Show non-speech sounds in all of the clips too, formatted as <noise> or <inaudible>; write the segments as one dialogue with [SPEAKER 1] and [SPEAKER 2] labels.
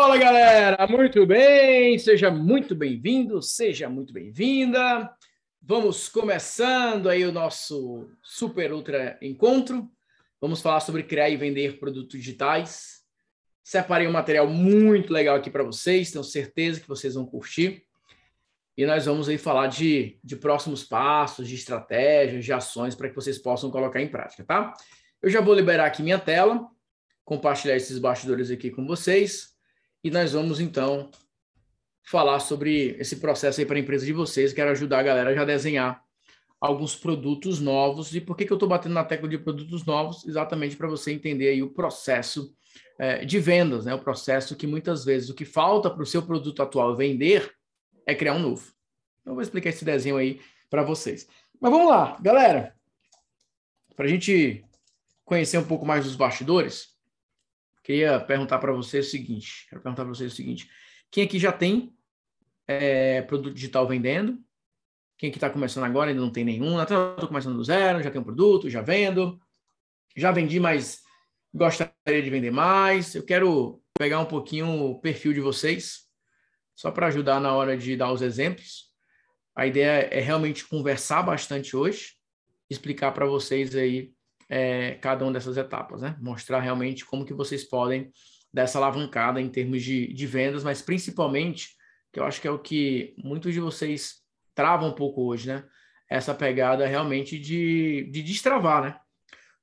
[SPEAKER 1] bola, galera! Muito bem, seja muito bem-vindo, seja muito bem-vinda. Vamos começando aí o nosso Super Ultra Encontro. Vamos falar sobre criar e vender produtos digitais. Separei um material muito legal aqui para vocês, tenho certeza que vocês vão curtir. E nós vamos aí falar de, de próximos passos, de estratégias, de ações para que vocês possam colocar em prática, tá? Eu já vou liberar aqui minha tela, compartilhar esses bastidores aqui com vocês e nós vamos então falar sobre esse processo aí para a empresa de vocês. Quero ajudar a galera já a desenhar alguns produtos novos. E por que, que eu estou batendo na tecla de produtos novos? Exatamente para você entender aí o processo é, de vendas, né? O processo que muitas vezes o que falta para o seu produto atual vender é criar um novo. Eu vou explicar esse desenho aí para vocês. Mas vamos lá, galera. Para a gente conhecer um pouco mais dos bastidores, queria perguntar para vocês o seguinte: quero perguntar para vocês o seguinte: quem aqui já tem é, produto digital vendendo? Quem aqui está começando agora ainda não tem nenhum? Estou começando do zero, já tenho um produto, já vendo, já vendi, mas gostaria de vender mais. Eu quero pegar um pouquinho o perfil de vocês, só para ajudar na hora de dar os exemplos. A ideia é realmente conversar bastante hoje, explicar para vocês aí é, cada uma dessas etapas, né? Mostrar realmente como que vocês podem dar essa alavancada em termos de, de vendas, mas principalmente, que eu acho que é o que muitos de vocês travam um pouco hoje, né? Essa pegada realmente de, de destravar, né?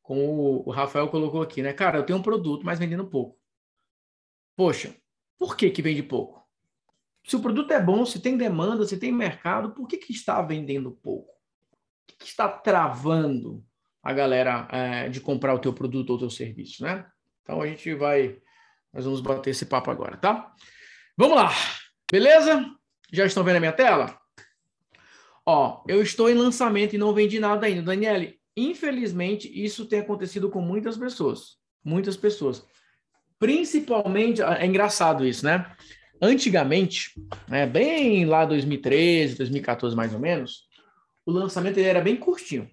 [SPEAKER 1] Como o Rafael colocou aqui, né? Cara, eu tenho um produto, mas vendendo pouco. Poxa, por que que vende pouco? Se o produto é bom, se tem demanda, se tem mercado, por que que está vendendo pouco? O que, que está travando a galera é, de comprar o teu produto ou teu serviço, né? Então a gente vai, nós vamos bater esse papo agora, tá? Vamos lá, beleza? Já estão vendo a minha tela? Ó, eu estou em lançamento e não vendi nada ainda. Daniele, infelizmente isso tem acontecido com muitas pessoas, muitas pessoas. Principalmente, é engraçado isso, né? Antigamente, né, bem lá 2013, 2014 mais ou menos, o lançamento ele era bem curtinho.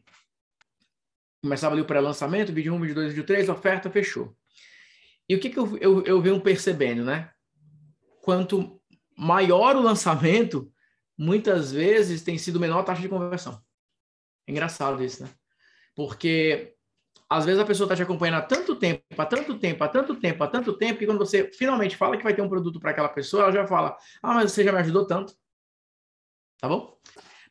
[SPEAKER 1] Começava ali o pré-lançamento, vídeo 1, vídeo 2, vídeo 3, oferta, fechou. E o que, que eu, eu, eu venho percebendo, né? Quanto maior o lançamento, muitas vezes tem sido menor a taxa de conversão. É engraçado isso, né? Porque às vezes a pessoa está te acompanhando há tanto tempo, há tanto tempo, há tanto tempo, há tanto tempo, que quando você finalmente fala que vai ter um produto para aquela pessoa, ela já fala: Ah, mas você já me ajudou tanto. Tá bom?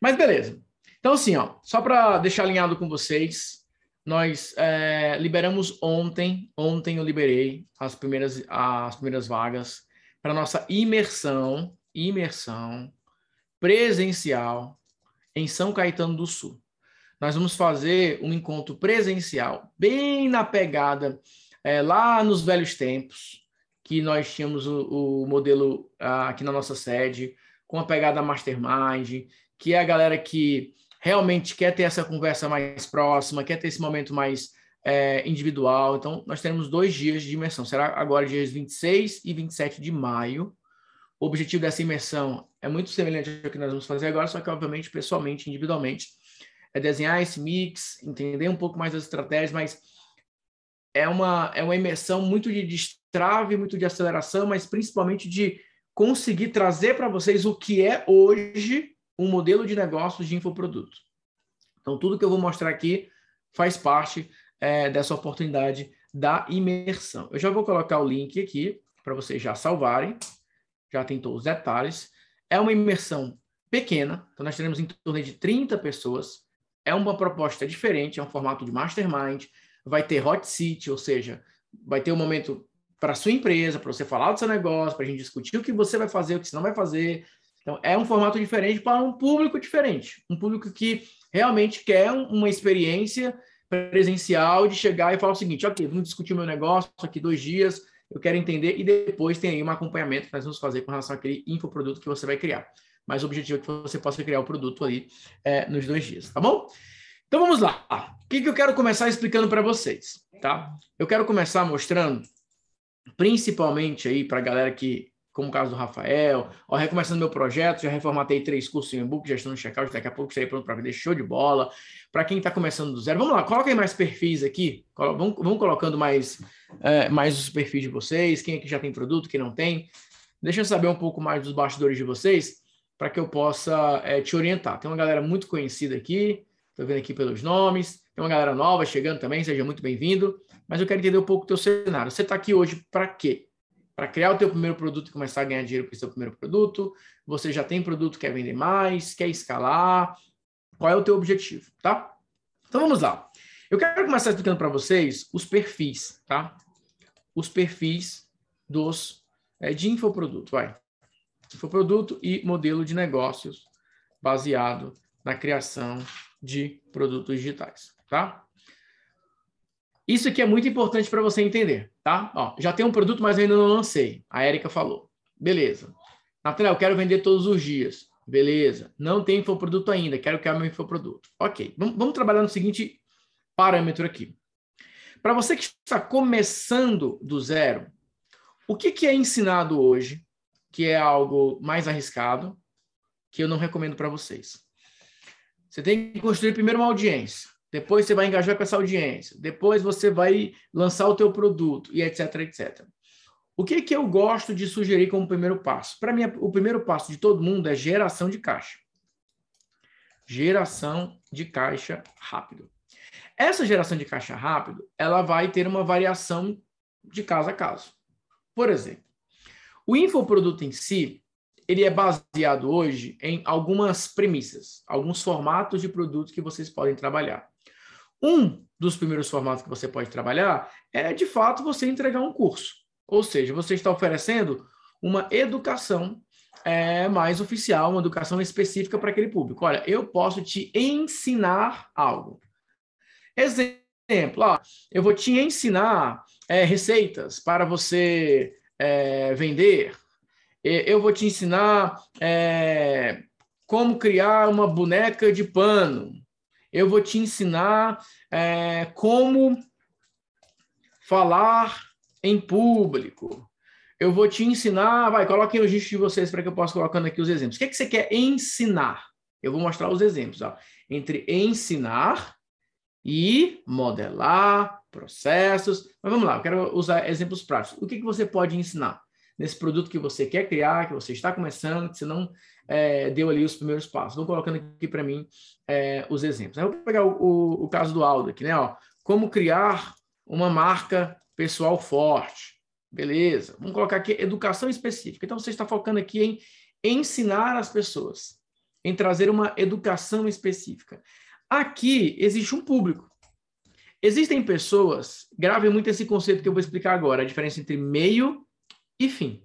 [SPEAKER 1] Mas beleza. Então, assim, ó, só para deixar alinhado com vocês, nós é, liberamos ontem, ontem eu liberei as primeiras, as primeiras vagas para nossa imersão, imersão presencial em São Caetano do Sul. Nós vamos fazer um encontro presencial, bem na pegada, é, lá nos velhos tempos, que nós tínhamos o, o modelo ah, aqui na nossa sede, com a pegada mastermind, que é a galera que realmente quer ter essa conversa mais próxima, quer ter esse momento mais é, individual. Então, nós teremos dois dias de imersão. Será agora dias 26 e 27 de maio. O objetivo dessa imersão é muito semelhante ao que nós vamos fazer agora, só que, obviamente, pessoalmente, individualmente. É desenhar esse mix, entender um pouco mais das estratégias, mas é uma, é uma imersão muito de destrave, muito de aceleração, mas principalmente de conseguir trazer para vocês o que é hoje um modelo de negócios de infoproduto. Então, tudo que eu vou mostrar aqui faz parte é, dessa oportunidade da imersão. Eu já vou colocar o link aqui para vocês já salvarem. Já tem todos os detalhes. É uma imersão pequena, então nós teremos em torno de 30 pessoas. É uma proposta diferente, é um formato de mastermind. Vai ter hot seat, ou seja, vai ter um momento para sua empresa, para você falar do seu negócio, para a gente discutir o que você vai fazer, o que você não vai fazer, então, é um formato diferente para um público diferente. Um público que realmente quer uma experiência presencial de chegar e falar o seguinte: ok, vamos discutir o meu negócio aqui dois dias, eu quero entender, e depois tem aí um acompanhamento que nós vamos fazer com relação àquele infoproduto que você vai criar. Mas o objetivo é que você possa criar o produto ali é, nos dois dias, tá bom? Então vamos lá. O que, que eu quero começar explicando para vocês, tá? Eu quero começar mostrando, principalmente aí para a galera que como o caso do Rafael, ó, recomeçando meu projeto, já reformatei três cursos em e-book, estou no checkout, daqui a pouco estarei pronto para vender, show de bola. Para quem está começando do zero, vamos lá, coloquem mais perfis aqui, vamos colocando mais, é, mais os perfis de vocês, quem aqui já tem produto, quem não tem. Deixa eu saber um pouco mais dos bastidores de vocês, para que eu possa é, te orientar. Tem uma galera muito conhecida aqui, estou vendo aqui pelos nomes, tem uma galera nova chegando também, seja muito bem-vindo, mas eu quero entender um pouco do teu cenário. Você está aqui hoje para quê? Para criar o teu primeiro produto e começar a ganhar dinheiro com o seu primeiro produto. Você já tem produto, quer vender mais, quer escalar. Qual é o teu objetivo, tá? Então vamos lá. Eu quero começar explicando para vocês os perfis, tá? Os perfis dos é, de infoproduto, vai. Infoproduto e modelo de negócios baseado na criação de produtos digitais, tá? Isso aqui é muito importante para você entender, tá? Ó, já tem um produto, mas ainda não lancei. A Érica falou. Beleza. Nathanael, quero vender todos os dias. Beleza. Não tem infoproduto ainda, quero criar meu infoproduto. Ok. Vamos, vamos trabalhar no seguinte parâmetro aqui. Para você que está começando do zero, o que, que é ensinado hoje, que é algo mais arriscado, que eu não recomendo para vocês? Você tem que construir primeiro uma audiência depois você vai engajar com essa audiência, depois você vai lançar o teu produto e etc, etc. O que que eu gosto de sugerir como primeiro passo? Para mim, o primeiro passo de todo mundo é geração de caixa. Geração de caixa rápido. Essa geração de caixa rápido, ela vai ter uma variação de caso a caso. Por exemplo, o infoproduto em si, ele é baseado hoje em algumas premissas, alguns formatos de produtos que vocês podem trabalhar. Um dos primeiros formatos que você pode trabalhar é, de fato, você entregar um curso. Ou seja, você está oferecendo uma educação é, mais oficial, uma educação específica para aquele público. Olha, eu posso te ensinar algo. Exemplo, ó, eu vou te ensinar é, receitas para você é, vender. Eu vou te ensinar é, como criar uma boneca de pano eu vou te ensinar é, como falar em público. Eu vou te ensinar, vai, coloquem o registro de vocês para que eu possa colocando aqui os exemplos. O que, é que você quer ensinar? Eu vou mostrar os exemplos, ó. Entre ensinar e modelar processos. Mas vamos lá, eu quero usar exemplos práticos. O que, que você pode ensinar nesse produto que você quer criar, que você está começando, que você não é, deu ali os primeiros passos. Vou colocando aqui para mim é, os exemplos. Eu vou pegar o, o, o, caso do Aldo aqui, né? Ó, como criar uma marca pessoal forte. Beleza. Vamos colocar aqui educação específica. Então, você está focando aqui em ensinar as pessoas, em trazer uma educação específica. Aqui existe um público. Existem pessoas, gravem muito esse conceito que eu vou explicar agora, a diferença entre meio e fim.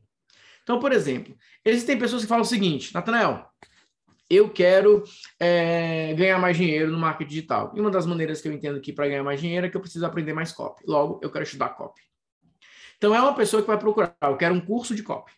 [SPEAKER 1] Então, por exemplo, existem pessoas que falam o seguinte, Natanael, eu quero é, ganhar mais dinheiro no marketing digital. E uma das maneiras que eu entendo que para ganhar mais dinheiro é que eu preciso aprender mais copy. Logo, eu quero estudar copy. Então, é uma pessoa que vai procurar, eu quero um curso de copy.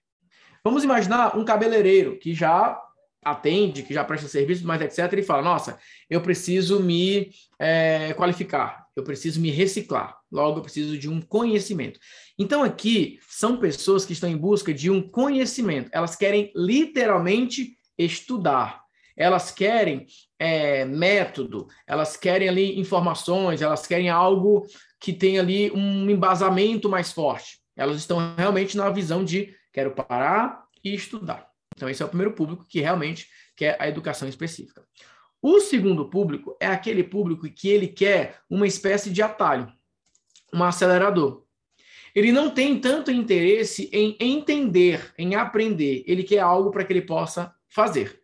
[SPEAKER 1] Vamos imaginar um cabeleireiro que já atende, que já presta serviço, mas etc., e fala: Nossa, eu preciso me é, qualificar, eu preciso me reciclar, logo eu preciso de um conhecimento. Então, aqui são pessoas que estão em busca de um conhecimento, elas querem literalmente estudar. Elas querem é, método, elas querem ali informações, elas querem algo que tenha ali um embasamento mais forte. Elas estão realmente na visão de quero parar e estudar. Então, esse é o primeiro público que realmente quer a educação específica. O segundo público é aquele público que ele quer uma espécie de atalho, um acelerador. Ele não tem tanto interesse em entender, em aprender. Ele quer algo para que ele possa fazer.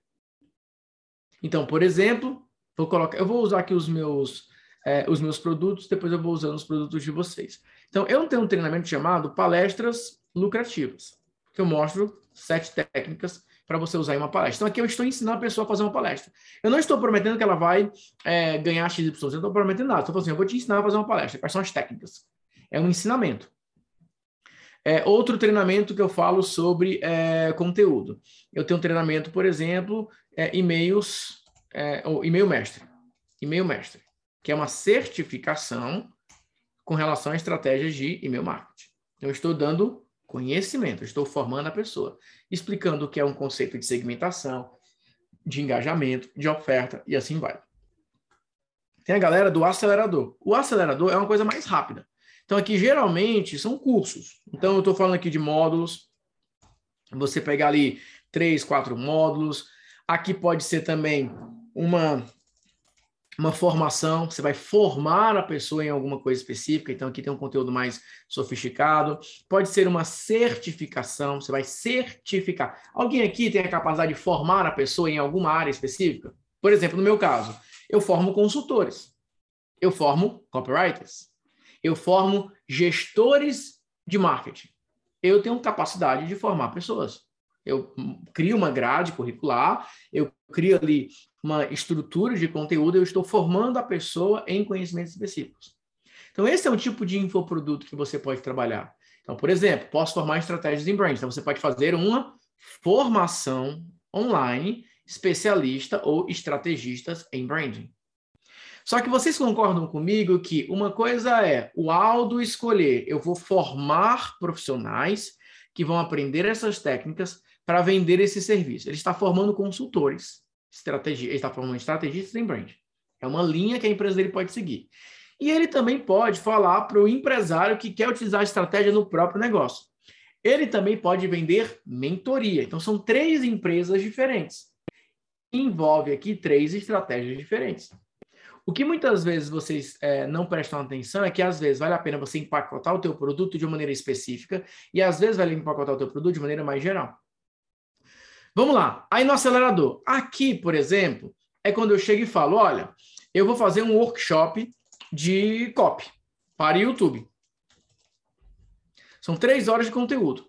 [SPEAKER 1] Então, por exemplo, vou colocar, eu vou usar aqui os meus é, os meus produtos, depois eu vou usando os produtos de vocês. Então, eu tenho um treinamento chamado palestras lucrativas, que eu mostro sete técnicas para você usar em uma palestra. Então, aqui eu estou ensinando a pessoa a fazer uma palestra. Eu não estou prometendo que ela vai é, ganhar XY, eu não estou prometendo nada. Estou falando assim, eu vou te ensinar a fazer uma palestra. Quais são as técnicas? É um ensinamento. É, outro treinamento que eu falo sobre é, conteúdo. Eu tenho um treinamento, por exemplo, é, e-mails, é, ou e-mail mestre. E-mail mestre, que é uma certificação com relação a estratégias de e-mail marketing. Então, eu estou dando Conhecimento. Estou formando a pessoa, explicando o que é um conceito de segmentação, de engajamento, de oferta e assim vai. Tem a galera do acelerador. O acelerador é uma coisa mais rápida. Então, aqui geralmente são cursos. Então, eu estou falando aqui de módulos. Você pegar ali três, quatro módulos. Aqui pode ser também uma uma formação, você vai formar a pessoa em alguma coisa específica, então aqui tem um conteúdo mais sofisticado. Pode ser uma certificação, você vai certificar. Alguém aqui tem a capacidade de formar a pessoa em alguma área específica? Por exemplo, no meu caso, eu formo consultores, eu formo copywriters, eu formo gestores de marketing. Eu tenho capacidade de formar pessoas. Eu crio uma grade curricular, eu crio ali uma estrutura de conteúdo, eu estou formando a pessoa em conhecimentos específicos. Então, esse é um tipo de infoproduto que você pode trabalhar. Então, por exemplo, posso formar estratégias em brand. Então, você pode fazer uma formação online especialista ou estrategistas em branding. Só que vocês concordam comigo que uma coisa é o Aldo escolher, eu vou formar profissionais que vão aprender essas técnicas para vender esse serviço. Ele está formando consultores, estratégia, ele está formando estrategistas em brand. É uma linha que a empresa dele pode seguir. E ele também pode falar para o empresário que quer utilizar a estratégia no próprio negócio. Ele também pode vender mentoria. Então, são três empresas diferentes. Envolve aqui três estratégias diferentes. O que muitas vezes vocês é, não prestam atenção é que às vezes vale a pena você empacotar o teu produto de uma maneira específica e às vezes vale empacotar o teu produto de maneira mais geral. Vamos lá. Aí no acelerador. Aqui, por exemplo, é quando eu chego e falo: olha, eu vou fazer um workshop de copy para YouTube. São três horas de conteúdo.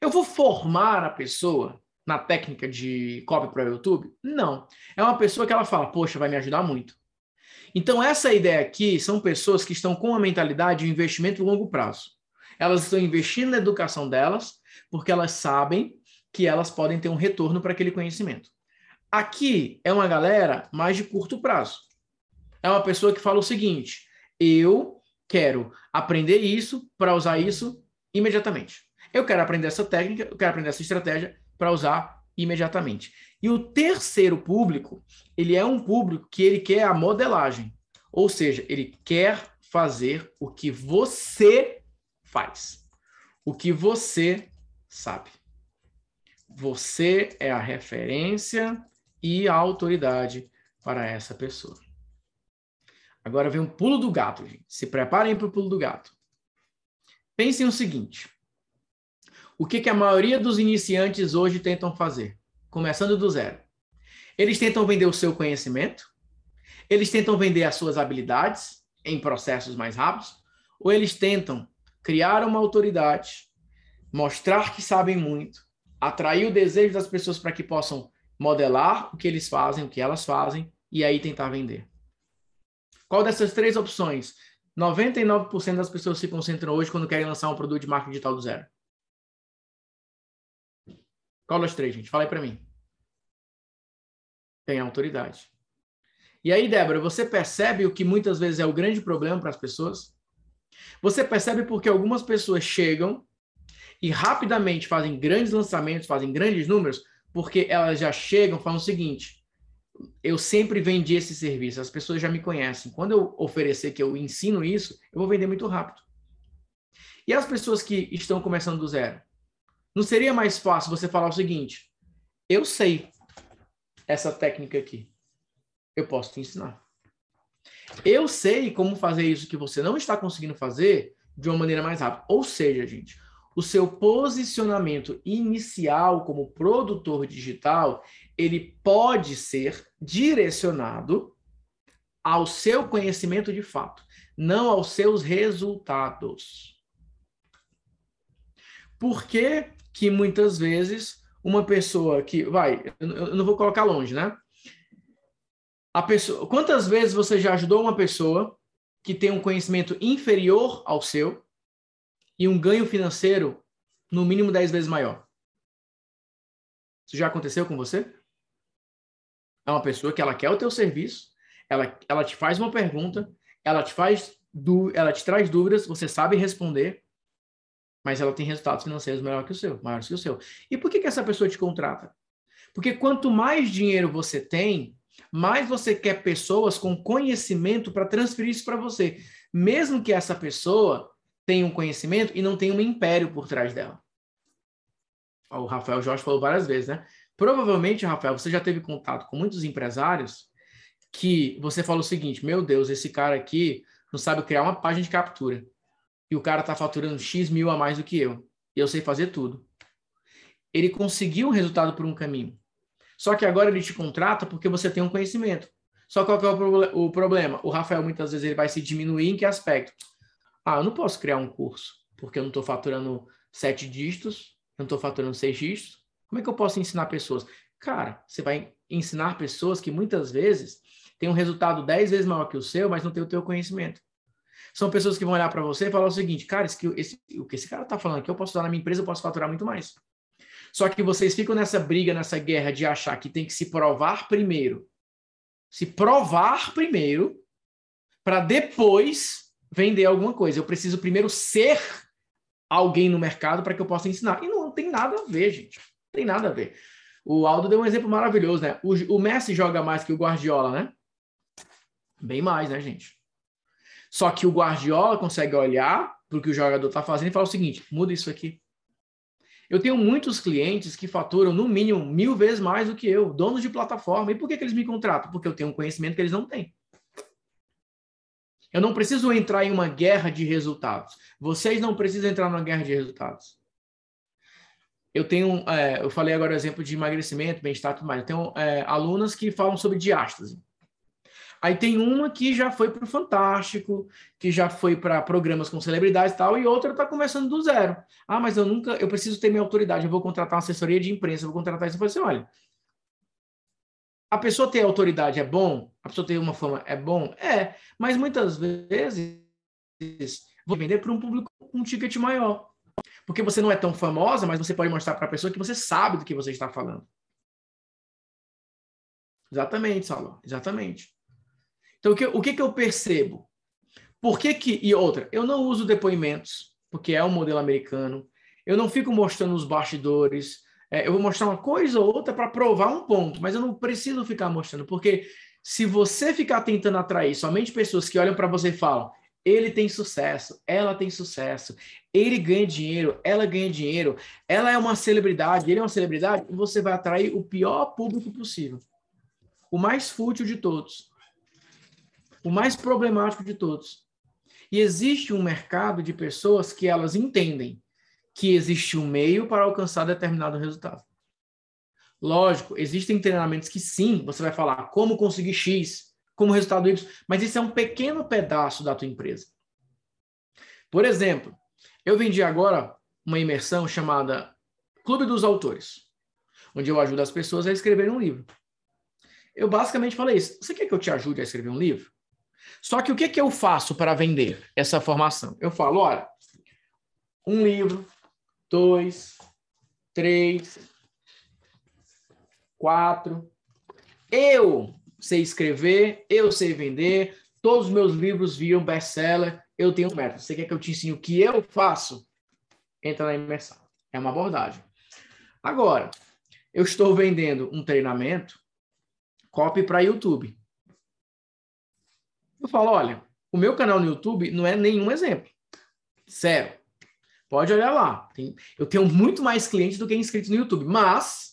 [SPEAKER 1] Eu vou formar a pessoa na técnica de copy para o YouTube? Não. É uma pessoa que ela fala: poxa, vai me ajudar muito. Então, essa ideia aqui são pessoas que estão com a mentalidade de investimento longo prazo. Elas estão investindo na educação delas porque elas sabem que elas podem ter um retorno para aquele conhecimento. Aqui é uma galera mais de curto prazo. É uma pessoa que fala o seguinte: eu quero aprender isso para usar isso imediatamente. Eu quero aprender essa técnica, eu quero aprender essa estratégia para usar imediatamente. E o terceiro público, ele é um público que ele quer a modelagem, ou seja, ele quer fazer o que você faz, o que você sabe. Você é a referência e a autoridade para essa pessoa. Agora vem um pulo do gato, gente. Se preparem para o pulo do gato. Pensem o seguinte: o que, que a maioria dos iniciantes hoje tentam fazer? Começando do zero. Eles tentam vender o seu conhecimento, eles tentam vender as suas habilidades em processos mais rápidos, ou eles tentam criar uma autoridade, mostrar que sabem muito, atrair o desejo das pessoas para que possam modelar o que eles fazem, o que elas fazem, e aí tentar vender. Qual dessas três opções 99% das pessoas se concentram hoje quando querem lançar um produto de marketing digital do zero? Qual das três, gente? Fala aí para mim. Tem autoridade. E aí, Débora, você percebe o que muitas vezes é o grande problema para as pessoas? Você percebe porque algumas pessoas chegam e rapidamente fazem grandes lançamentos, fazem grandes números, porque elas já chegam falando o seguinte: eu sempre vendi esse serviço, as pessoas já me conhecem. Quando eu oferecer que eu ensino isso, eu vou vender muito rápido. E as pessoas que estão começando do zero? Não seria mais fácil você falar o seguinte: eu sei essa técnica aqui, eu posso te ensinar. Eu sei como fazer isso que você não está conseguindo fazer de uma maneira mais rápida. Ou seja, gente, o seu posicionamento inicial como produtor digital, ele pode ser direcionado ao seu conhecimento de fato, não aos seus resultados. Por que, que muitas vezes uma pessoa que vai, eu não vou colocar longe, né? A pessoa, quantas vezes você já ajudou uma pessoa que tem um conhecimento inferior ao seu e um ganho financeiro no mínimo 10 vezes maior. Isso já aconteceu com você? É uma pessoa que ela quer o teu serviço, ela, ela te faz uma pergunta, ela te faz ela te traz dúvidas, você sabe responder, mas ela tem resultados financeiros melhor que o seu, maiores que o seu. E por que, que essa pessoa te contrata? Porque quanto mais dinheiro você tem, mais você quer pessoas com conhecimento para transferir isso para você, mesmo que essa pessoa tenha um conhecimento e não tenha um império por trás dela. O Rafael Jorge falou várias vezes, né? Provavelmente, Rafael, você já teve contato com muitos empresários que você falou o seguinte: meu Deus, esse cara aqui não sabe criar uma página de captura. E o cara está faturando X mil a mais do que eu. E eu sei fazer tudo. Ele conseguiu um resultado por um caminho. Só que agora ele te contrata porque você tem um conhecimento. Só qual é o problema? O Rafael muitas vezes ele vai se diminuir em que aspecto? Ah, eu não posso criar um curso porque eu não estou faturando sete dígitos, eu não estou faturando seis dígitos. Como é que eu posso ensinar pessoas? Cara, você vai ensinar pessoas que muitas vezes têm um resultado dez vezes maior que o seu, mas não tem o teu conhecimento. São pessoas que vão olhar para você e falar o seguinte, cara, esse, esse, o que esse cara está falando aqui, eu posso usar na minha empresa, eu posso faturar muito mais. Só que vocês ficam nessa briga, nessa guerra de achar que tem que se provar primeiro. Se provar primeiro, para depois vender alguma coisa. Eu preciso primeiro ser alguém no mercado para que eu possa ensinar. E não tem nada a ver, gente. Não tem nada a ver. O Aldo deu um exemplo maravilhoso, né? O, o Messi joga mais que o Guardiola, né? Bem mais, né, gente? Só que o Guardiola consegue olhar para o que o jogador está fazendo e falar o seguinte: muda isso aqui. Eu tenho muitos clientes que faturam no mínimo mil vezes mais do que eu, donos de plataforma. E por que, que eles me contratam? Porque eu tenho um conhecimento que eles não têm. Eu não preciso entrar em uma guerra de resultados. Vocês não precisam entrar numa guerra de resultados. Eu tenho, é, eu falei agora o exemplo de emagrecimento, bem-estar e tudo mais. Eu tenho é, alunas que falam sobre diástase. Aí tem uma que já foi para o Fantástico, que já foi para programas com celebridades e tal, e outra está começando do zero. Ah, mas eu nunca, eu preciso ter minha autoridade, eu vou contratar uma assessoria de imprensa, eu vou contratar isso. Eu falei assim, olha, a pessoa ter autoridade é bom, a pessoa ter uma fama é bom, é, mas muitas vezes vou vender para um público um ticket maior. Porque você não é tão famosa, mas você pode mostrar para a pessoa que você sabe do que você está falando. Exatamente, Saulo. Exatamente. Então, o que, o que, que eu percebo? Por que que... E outra, eu não uso depoimentos, porque é um modelo americano. Eu não fico mostrando os bastidores. É, eu vou mostrar uma coisa ou outra para provar um ponto, mas eu não preciso ficar mostrando, porque se você ficar tentando atrair somente pessoas que olham para você e falam, ele tem sucesso, ela tem sucesso, ele ganha dinheiro, ela ganha dinheiro, ela é uma celebridade, ele é uma celebridade, você vai atrair o pior público possível. O mais fútil de todos o mais problemático de todos. E existe um mercado de pessoas que elas entendem que existe um meio para alcançar determinado resultado. Lógico, existem treinamentos que sim, você vai falar como conseguir X, como resultado Y, mas isso é um pequeno pedaço da tua empresa. Por exemplo, eu vendi agora uma imersão chamada Clube dos Autores, onde eu ajudo as pessoas a escreverem um livro. Eu basicamente falei isso. Você quer que eu te ajude a escrever um livro? Só que o que, que eu faço para vender essa formação? Eu falo, olha, um livro, dois, três, quatro. Eu sei escrever, eu sei vender, todos os meus livros viram best-seller, eu tenho método. Você quer que eu te ensine o que eu faço? Entra na imersão. É uma abordagem. Agora, eu estou vendendo um treinamento, copy para YouTube. Eu falo, olha, o meu canal no YouTube não é nenhum exemplo. Sério. Pode olhar lá. Tem, eu tenho muito mais clientes do que inscritos no YouTube. Mas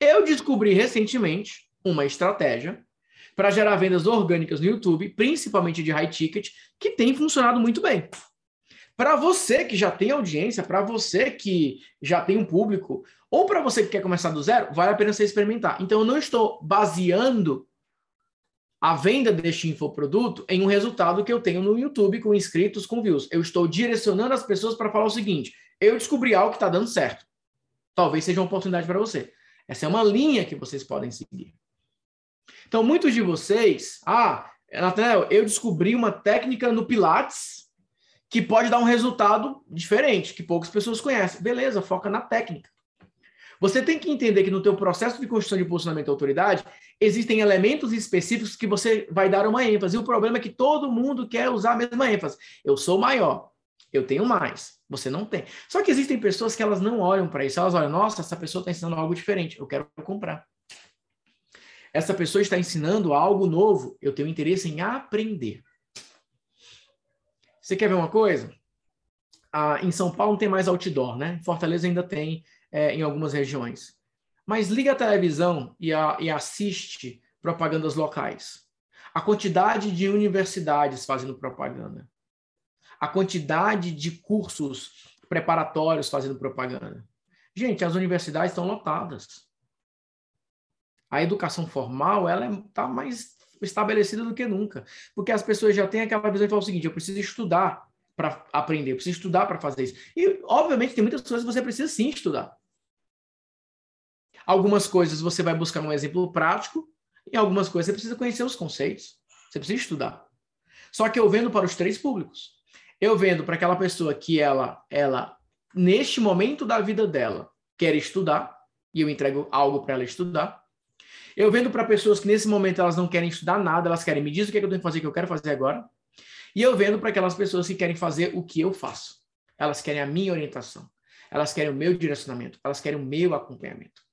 [SPEAKER 1] eu descobri recentemente uma estratégia para gerar vendas orgânicas no YouTube, principalmente de high ticket, que tem funcionado muito bem. Para você que já tem audiência, para você que já tem um público, ou para você que quer começar do zero, vale a pena você experimentar. Então, eu não estou baseando a venda deste infoproduto em um resultado que eu tenho no YouTube com inscritos, com views. Eu estou direcionando as pessoas para falar o seguinte: eu descobri algo que está dando certo. Talvez seja uma oportunidade para você. Essa é uma linha que vocês podem seguir. Então, muitos de vocês, ah, Nathanael, eu descobri uma técnica no Pilates que pode dar um resultado diferente, que poucas pessoas conhecem. Beleza, foca na técnica. Você tem que entender que no teu processo de construção de posicionamento e autoridade, existem elementos específicos que você vai dar uma ênfase. E o problema é que todo mundo quer usar a mesma ênfase. Eu sou maior, Eu tenho mais, você não tem. Só que existem pessoas que elas não olham para isso. Elas olham, nossa, essa pessoa está ensinando algo diferente, eu quero comprar. Essa pessoa está ensinando algo novo, eu tenho interesse em aprender. Você quer ver uma coisa? Ah, em São Paulo não tem mais outdoor, né? Fortaleza ainda tem é, em algumas regiões. Mas liga a televisão e, a, e assiste propagandas locais. A quantidade de universidades fazendo propaganda. A quantidade de cursos preparatórios fazendo propaganda. Gente, as universidades estão lotadas. A educação formal, ela está mais estabelecida do que nunca. Porque as pessoas já têm aquela visão de falar o seguinte, eu preciso estudar para aprender, eu preciso estudar para fazer isso. E, obviamente, tem muitas coisas que você precisa sim estudar. Algumas coisas você vai buscar um exemplo prático, e algumas coisas você precisa conhecer os conceitos. Você precisa estudar. Só que eu vendo para os três públicos. Eu vendo para aquela pessoa que ela, ela, neste momento da vida dela, quer estudar, e eu entrego algo para ela estudar. Eu vendo para pessoas que nesse momento elas não querem estudar nada, elas querem me diz o que, é que eu tenho que fazer, o que eu quero fazer agora. E eu vendo para aquelas pessoas que querem fazer o que eu faço. Elas querem a minha orientação. Elas querem o meu direcionamento. Elas querem o meu acompanhamento.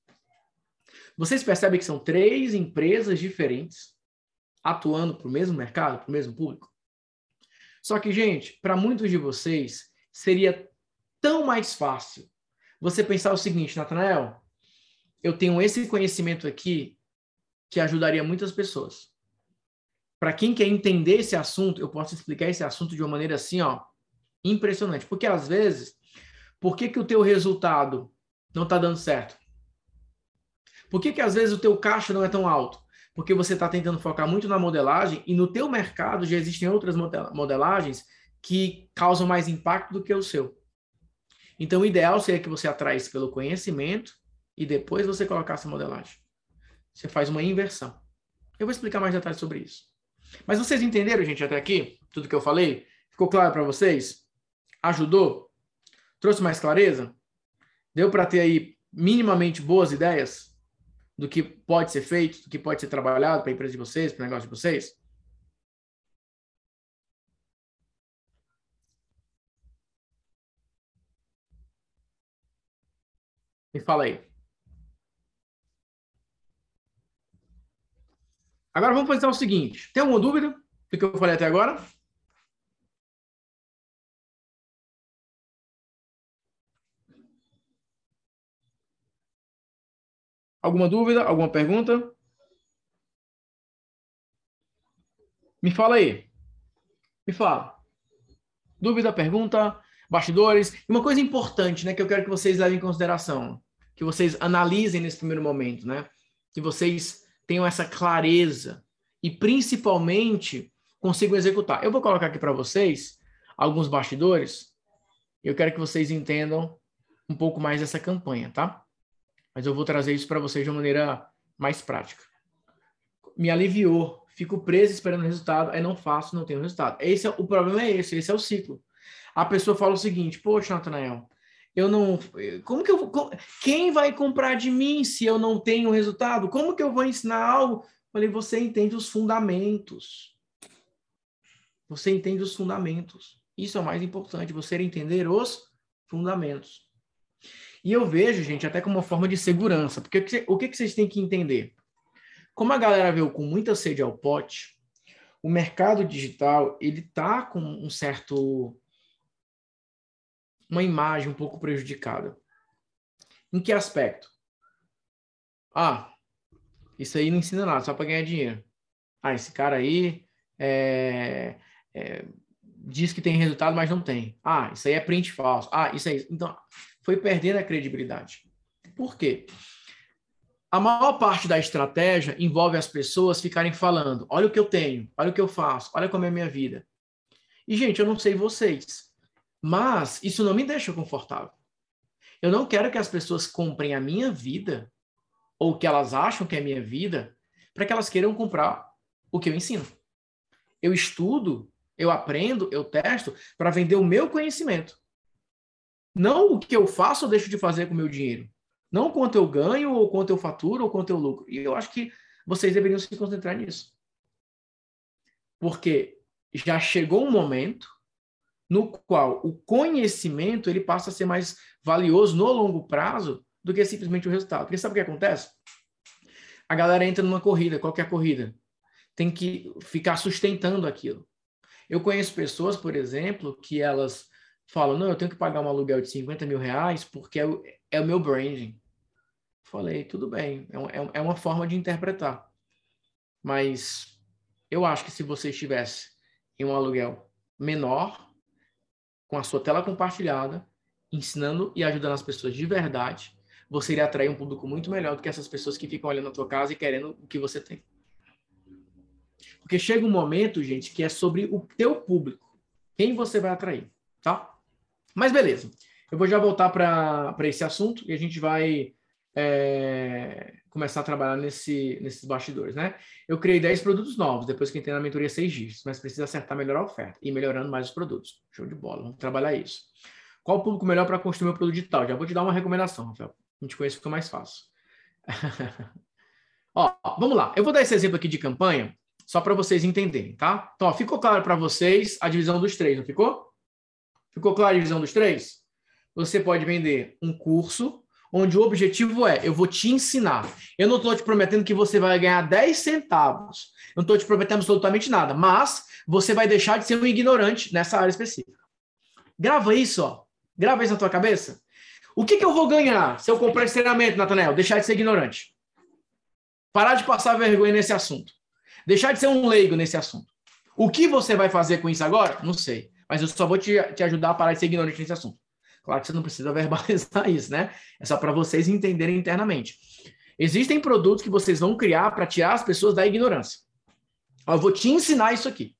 [SPEAKER 1] Vocês percebem que são três empresas diferentes atuando para o mesmo mercado, para o mesmo público? Só que, gente, para muitos de vocês, seria tão mais fácil você pensar o seguinte, Natanael, eu tenho esse conhecimento aqui que ajudaria muitas pessoas. Para quem quer entender esse assunto, eu posso explicar esse assunto de uma maneira assim, ó, impressionante. Porque às vezes, por que, que o teu resultado não está dando certo? Por que, que às vezes o teu caixa não é tão alto? Porque você está tentando focar muito na modelagem e no teu mercado já existem outras modelagens que causam mais impacto do que o seu. Então, o ideal seria que você atraísse pelo conhecimento e depois você colocasse a modelagem. Você faz uma inversão. Eu vou explicar mais detalhes sobre isso. Mas vocês entenderam, gente, até aqui? Tudo que eu falei? Ficou claro para vocês? Ajudou? Trouxe mais clareza? Deu para ter aí minimamente boas ideias? Do que pode ser feito, do que pode ser trabalhado para a empresa de vocês, para o negócio de vocês? Me fala aí. Agora vamos fazer o seguinte: tem alguma dúvida do que eu falei até agora? Alguma dúvida? Alguma pergunta? Me fala aí. Me fala. Dúvida, pergunta, bastidores. Uma coisa importante, né, que eu quero que vocês levem em consideração, que vocês analisem nesse primeiro momento, né? Que vocês tenham essa clareza e principalmente consigam executar. Eu vou colocar aqui para vocês alguns bastidores. Eu quero que vocês entendam um pouco mais dessa campanha, tá? Mas eu vou trazer isso para vocês de uma maneira mais prática. Me aliviou, fico preso esperando o resultado, aí não faço, não tenho resultado. Esse é, o problema é esse, esse é o ciclo. A pessoa fala o seguinte: Poxa, Natanael, eu não. Como que eu vou. Quem vai comprar de mim se eu não tenho resultado? Como que eu vou ensinar algo? falei, você entende os fundamentos. Você entende os fundamentos. Isso é o mais importante, você entender os fundamentos. E eu vejo, gente, até como uma forma de segurança, porque o que, vocês têm que entender? Como a galera veio com muita sede ao pote, o mercado digital, ele tá com um certo uma imagem um pouco prejudicada. Em que aspecto? Ah, isso aí não ensina nada, só para ganhar dinheiro. Ah, esse cara aí é, é, diz que tem resultado, mas não tem. Ah, isso aí é print falso. Ah, isso aí. Então, foi perdendo a credibilidade. Por quê? A maior parte da estratégia envolve as pessoas ficarem falando: olha o que eu tenho, olha o que eu faço, olha como é a minha vida. E, gente, eu não sei vocês, mas isso não me deixa confortável. Eu não quero que as pessoas comprem a minha vida, ou que elas acham que é a minha vida, para que elas queiram comprar o que eu ensino. Eu estudo, eu aprendo, eu testo para vender o meu conhecimento. Não o que eu faço ou deixo de fazer com o meu dinheiro. Não quanto eu ganho, ou quanto eu faturo, ou quanto eu lucro. E eu acho que vocês deveriam se concentrar nisso. Porque já chegou um momento no qual o conhecimento ele passa a ser mais valioso no longo prazo do que simplesmente o resultado. Porque sabe o que acontece? A galera entra numa corrida, qualquer corrida, tem que ficar sustentando aquilo. Eu conheço pessoas, por exemplo, que elas falam, não, eu tenho que pagar um aluguel de 50 mil reais porque é o, é o meu branding. Falei, tudo bem, é, é, é uma forma de interpretar. Mas eu acho que se você estivesse em um aluguel menor, com a sua tela compartilhada, ensinando e ajudando as pessoas de verdade, você iria atrair um público muito melhor do que essas pessoas que ficam olhando a tua casa e querendo o que você tem. Porque chega um momento, gente, que é sobre o teu público. Quem você vai atrair, tá? Mas beleza. Eu vou já voltar para esse assunto e a gente vai é, começar a trabalhar nesse, nesses bastidores, né? Eu criei 10 produtos novos, depois que entrei na mentoria 6 dígitos, mas precisa acertar melhor a oferta e melhorando mais os produtos. Show de bola, vamos trabalhar isso. Qual o público melhor para construir meu produto digital? Já vou te dar uma recomendação, Rafael. A gente conhece fica mais fácil. <laughs> ó, vamos lá. Eu vou dar esse exemplo aqui de campanha, só para vocês entenderem, tá? Então, ó, ficou claro para vocês a divisão dos três, não ficou? Ficou claro a divisão dos três? Você pode vender um curso onde o objetivo é: eu vou te ensinar. Eu não estou te prometendo que você vai ganhar 10 centavos. Eu não estou te prometendo absolutamente nada, mas você vai deixar de ser um ignorante nessa área específica. Grava isso, ó. Grava isso na tua cabeça. O que, que eu vou ganhar se eu comprar esse treinamento, Natanel? Deixar de ser ignorante. Parar de passar vergonha nesse assunto. Deixar de ser um leigo nesse assunto. O que você vai fazer com isso agora? Não sei. Mas eu só vou te, te ajudar a parar de ser ignorante nesse assunto. Claro que você não precisa <laughs> verbalizar isso, né? É só para vocês entenderem internamente. Existem produtos que vocês vão criar para tirar as pessoas da ignorância. Eu vou te ensinar isso aqui.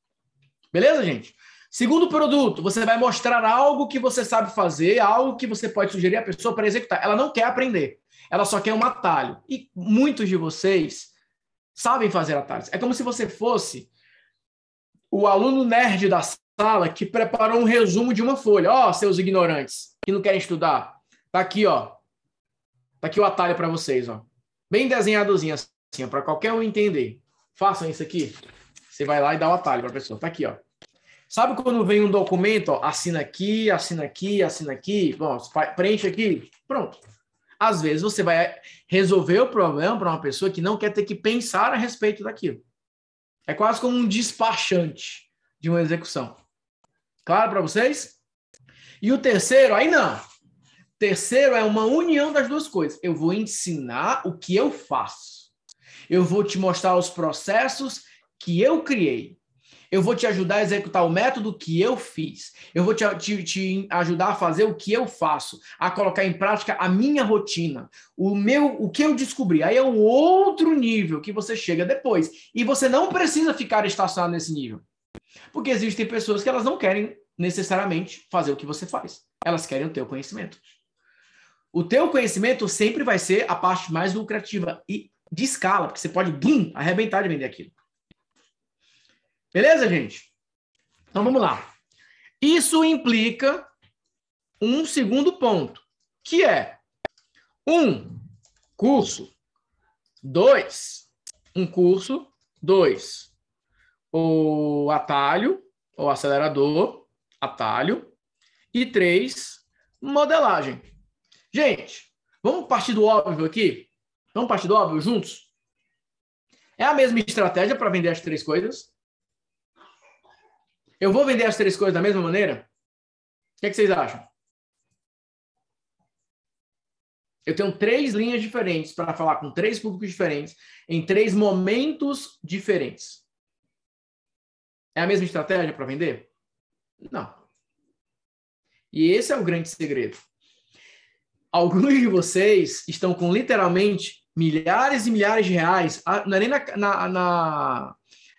[SPEAKER 1] Beleza, gente? Segundo produto, você vai mostrar algo que você sabe fazer, algo que você pode sugerir à pessoa para executar. Ela não quer aprender, ela só quer um atalho. E muitos de vocês sabem fazer atalhos. É como se você fosse o aluno nerd da sala que preparou um resumo de uma folha. Ó, oh, seus ignorantes que não querem estudar. Tá aqui, ó. Tá aqui o atalho para vocês, ó. Bem desenhadozinho assim, para qualquer um entender. Façam isso aqui. Você vai lá e dá o atalho para a pessoa. Tá aqui, ó. Sabe quando vem um documento, ó, assina aqui, assina aqui, assina aqui, bom, preenche aqui, pronto. Às vezes você vai resolver o problema para uma pessoa que não quer ter que pensar a respeito daquilo. É quase como um despachante de uma execução. Claro para vocês? E o terceiro, aí não. Terceiro é uma união das duas coisas. Eu vou ensinar o que eu faço. Eu vou te mostrar os processos que eu criei. Eu vou te ajudar a executar o método que eu fiz. Eu vou te, te, te, ajudar a fazer o que eu faço, a colocar em prática a minha rotina, o meu, o que eu descobri. Aí é um outro nível que você chega depois. E você não precisa ficar estacionado nesse nível. Porque existem pessoas que elas não querem necessariamente fazer o que você faz. Elas querem o teu conhecimento. O teu conhecimento sempre vai ser a parte mais lucrativa e de escala, porque você pode, bum, arrebentar de vender aquilo. Beleza, gente? Então vamos lá. Isso implica um segundo ponto, que é um curso, dois, um curso, dois, o atalho, ou acelerador, atalho, e três, modelagem. Gente, vamos partir do óbvio aqui? Vamos partir do óbvio juntos? É a mesma estratégia para vender as três coisas? Eu vou vender as três coisas da mesma maneira? O que, é que vocês acham? Eu tenho três linhas diferentes para falar com três públicos diferentes, em três momentos diferentes. É a mesma estratégia para vender? Não. E esse é o grande segredo. Alguns de vocês estão com literalmente milhares e milhares de reais, não é nem na, na, na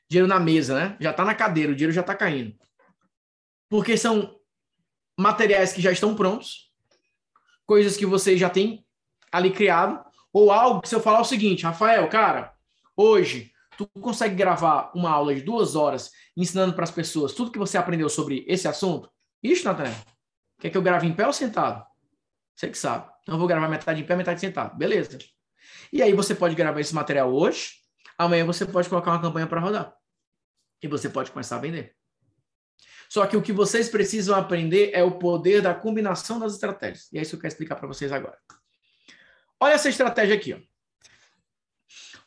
[SPEAKER 1] dinheiro na mesa, né? Já está na cadeira, o dinheiro já está caindo. Porque são materiais que já estão prontos, coisas que você já tem ali criado, ou algo que se eu falar o seguinte, Rafael, cara, hoje tu consegue gravar uma aula de duas horas ensinando para as pessoas tudo que você aprendeu sobre esse assunto? Ixi, Nathanael, quer que eu grave em pé ou sentado? Você que sabe. Então eu vou gravar metade em pé, metade sentado. Beleza. E aí você pode gravar esse material hoje, amanhã você pode colocar uma campanha para rodar e você pode começar a vender. Só que o que vocês precisam aprender é o poder da combinação das estratégias. E é isso que eu quero explicar para vocês agora. Olha essa estratégia aqui. Ó.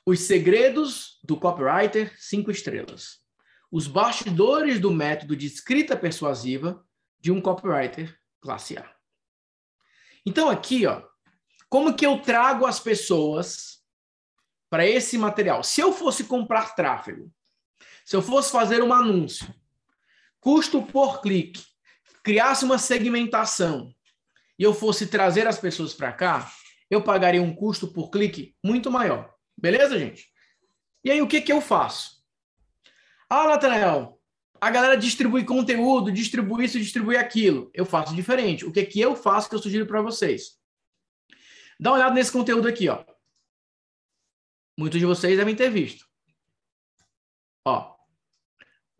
[SPEAKER 1] Os segredos do copywriter, cinco estrelas. Os bastidores do método de escrita persuasiva de um copywriter classe A. Então aqui, ó, como que eu trago as pessoas para esse material? Se eu fosse comprar tráfego, se eu fosse fazer um anúncio, custo por clique, criasse uma segmentação e eu fosse trazer as pessoas para cá, eu pagaria um custo por clique muito maior. Beleza, gente? E aí, o que, que eu faço? Ah, Natanael, a galera distribui conteúdo, distribui isso, distribui aquilo. Eu faço diferente. O que, que eu faço que eu sugiro para vocês? Dá uma olhada nesse conteúdo aqui, ó. Muitos de vocês devem ter visto. Ó,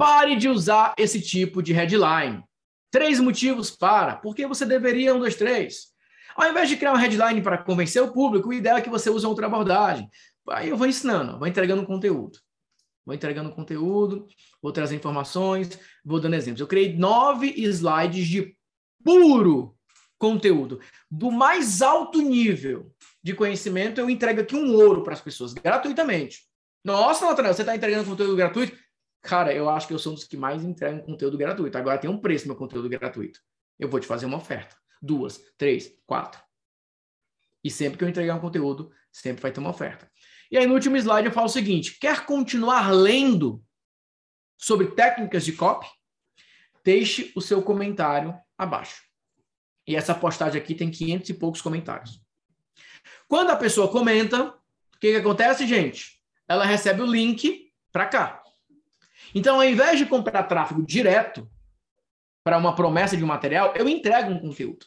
[SPEAKER 1] Pare de usar esse tipo de headline. Três motivos para. Por que você deveria um, dois, três? Ao invés de criar uma headline para convencer o público, o ideal é que você use outra abordagem. Aí eu vou ensinando, vou entregando conteúdo. Vou entregando conteúdo, vou trazer informações, vou dando exemplos. Eu criei nove slides de puro conteúdo, do mais alto nível de conhecimento. Eu entrego aqui um ouro para as pessoas, gratuitamente. Nossa, Nathanael, você está entregando conteúdo gratuito? Cara, eu acho que eu sou um dos que mais entregam conteúdo gratuito. Agora tem um preço meu conteúdo gratuito. Eu vou te fazer uma oferta. Duas, três, quatro. E sempre que eu entregar um conteúdo, sempre vai ter uma oferta. E aí, no último slide, eu falo o seguinte: quer continuar lendo sobre técnicas de copy? Deixe o seu comentário abaixo. E essa postagem aqui tem 500 e poucos comentários. Quando a pessoa comenta, o que, que acontece, gente? Ela recebe o link para cá. Então, ao invés de comprar tráfego direto para uma promessa de um material, eu entrego um conteúdo.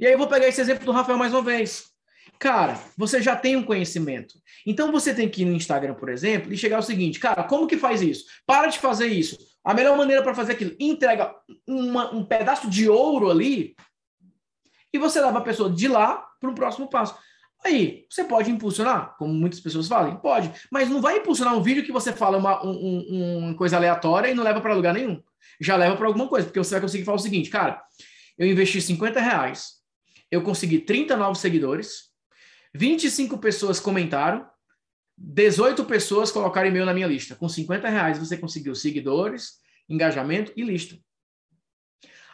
[SPEAKER 1] E aí eu vou pegar esse exemplo do Rafael mais uma vez. Cara, você já tem um conhecimento. Então você tem que ir no Instagram, por exemplo, e chegar ao seguinte, cara, como que faz isso? Para de fazer isso. A melhor maneira para fazer aquilo, entrega uma, um pedaço de ouro ali e você leva a pessoa de lá para o próximo passo. Aí, você pode impulsionar, como muitas pessoas falam? Pode, mas não vai impulsionar um vídeo que você fala uma, um, uma coisa aleatória e não leva para lugar nenhum. Já leva para alguma coisa, porque você vai conseguir falar o seguinte, cara, eu investi 50 reais, eu consegui 30 novos seguidores, 25 pessoas comentaram, 18 pessoas colocaram e-mail na minha lista. Com 50 reais você conseguiu seguidores, engajamento e lista.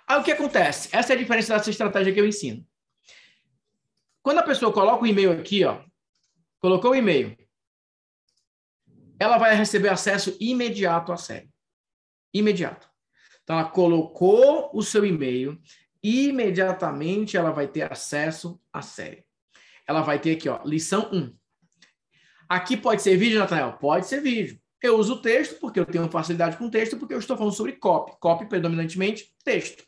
[SPEAKER 1] Aí o que acontece? Essa é a diferença dessa estratégia que eu ensino. Quando a pessoa coloca o e-mail aqui, ó, colocou o e-mail, ela vai receber acesso imediato à série. Imediato. Então, ela colocou o seu e-mail, imediatamente ela vai ter acesso à série. Ela vai ter aqui, ó, lição 1. Aqui pode ser vídeo, Nathanael? Pode ser vídeo. Eu uso o texto porque eu tenho facilidade com texto, porque eu estou falando sobre copy. Copy, predominantemente, texto.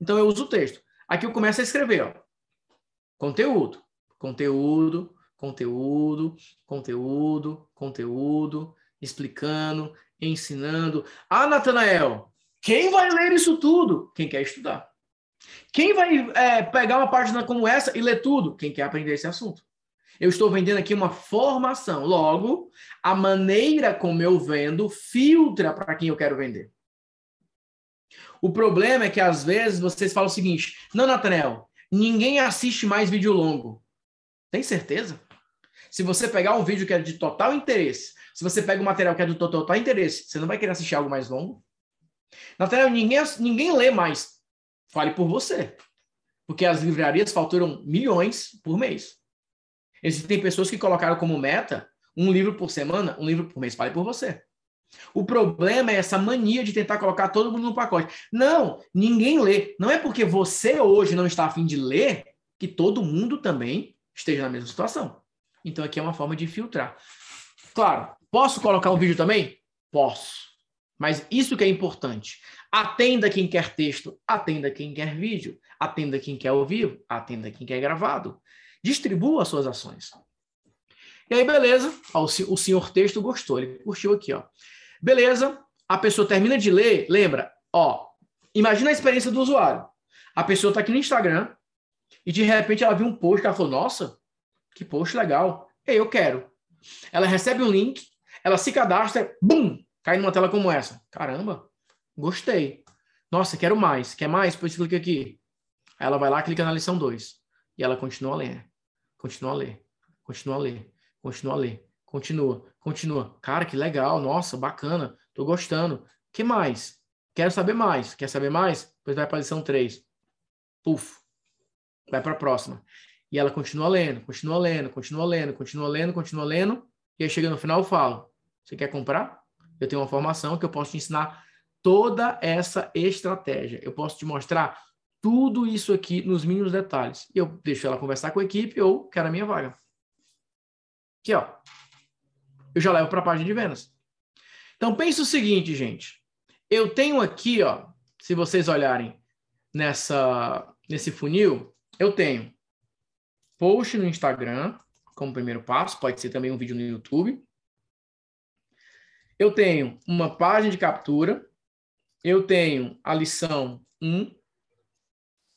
[SPEAKER 1] Então, eu uso o texto. Aqui eu começo a escrever, ó. Conteúdo, conteúdo, conteúdo, conteúdo, conteúdo, explicando, ensinando. Ah, Natanael, quem vai ler isso tudo? Quem quer estudar. Quem vai é, pegar uma página como essa e ler tudo? Quem quer aprender esse assunto. Eu estou vendendo aqui uma formação. Logo, a maneira como eu vendo filtra para quem eu quero vender. O problema é que às vezes vocês falam o seguinte: não, Natanel, Ninguém assiste mais vídeo longo. Tem certeza? Se você pegar um vídeo que é de total interesse, se você pega um material que é de total interesse, você não vai querer assistir algo mais longo? Natália, ninguém, ninguém lê mais. Fale por você. Porque as livrarias faturam milhões por mês. Existem pessoas que colocaram como meta um livro por semana, um livro por mês. Fale por você. O problema é essa mania de tentar colocar todo mundo no pacote. Não, ninguém lê. Não é porque você hoje não está afim de ler que todo mundo também esteja na mesma situação. Então aqui é uma forma de filtrar. Claro, posso colocar um vídeo também? Posso. Mas isso que é importante. Atenda quem quer texto, atenda quem quer vídeo, atenda quem quer ouvir, atenda quem quer gravado. Distribua as suas ações. E aí, beleza. o senhor texto gostou, ele curtiu aqui, ó. Beleza, a pessoa termina de ler, lembra, ó, imagina a experiência do usuário. A pessoa está aqui no Instagram e de repente ela viu um post, ela falou, nossa, que post legal, eu quero. Ela recebe um link, ela se cadastra, bum, cai numa tela como essa. Caramba, gostei. Nossa, quero mais. Quer mais? Depois clica aqui. Aí ela vai lá, clica na lição 2. E ela continua a ler. Continua a ler. Continua a ler. Continua a ler. Continua. Continua. Cara, que legal. Nossa, bacana. Tô gostando. que mais? Quero saber mais. Quer saber mais? Depois vai para a lição 3. Puf. Vai para a próxima. E ela continua lendo, continua lendo, continua lendo, continua lendo, continua lendo. E aí chega no final eu falo: Você quer comprar? Eu tenho uma formação que eu posso te ensinar toda essa estratégia. Eu posso te mostrar tudo isso aqui nos mínimos detalhes. E eu deixo ela conversar com a equipe ou quero a minha vaga. Aqui, ó. Eu já levo para a página de vendas. Então, pense o seguinte, gente. Eu tenho aqui, ó, se vocês olharem nessa, nesse funil, eu tenho post no Instagram, como primeiro passo, pode ser também um vídeo no YouTube. Eu tenho uma página de captura, eu tenho a lição 1,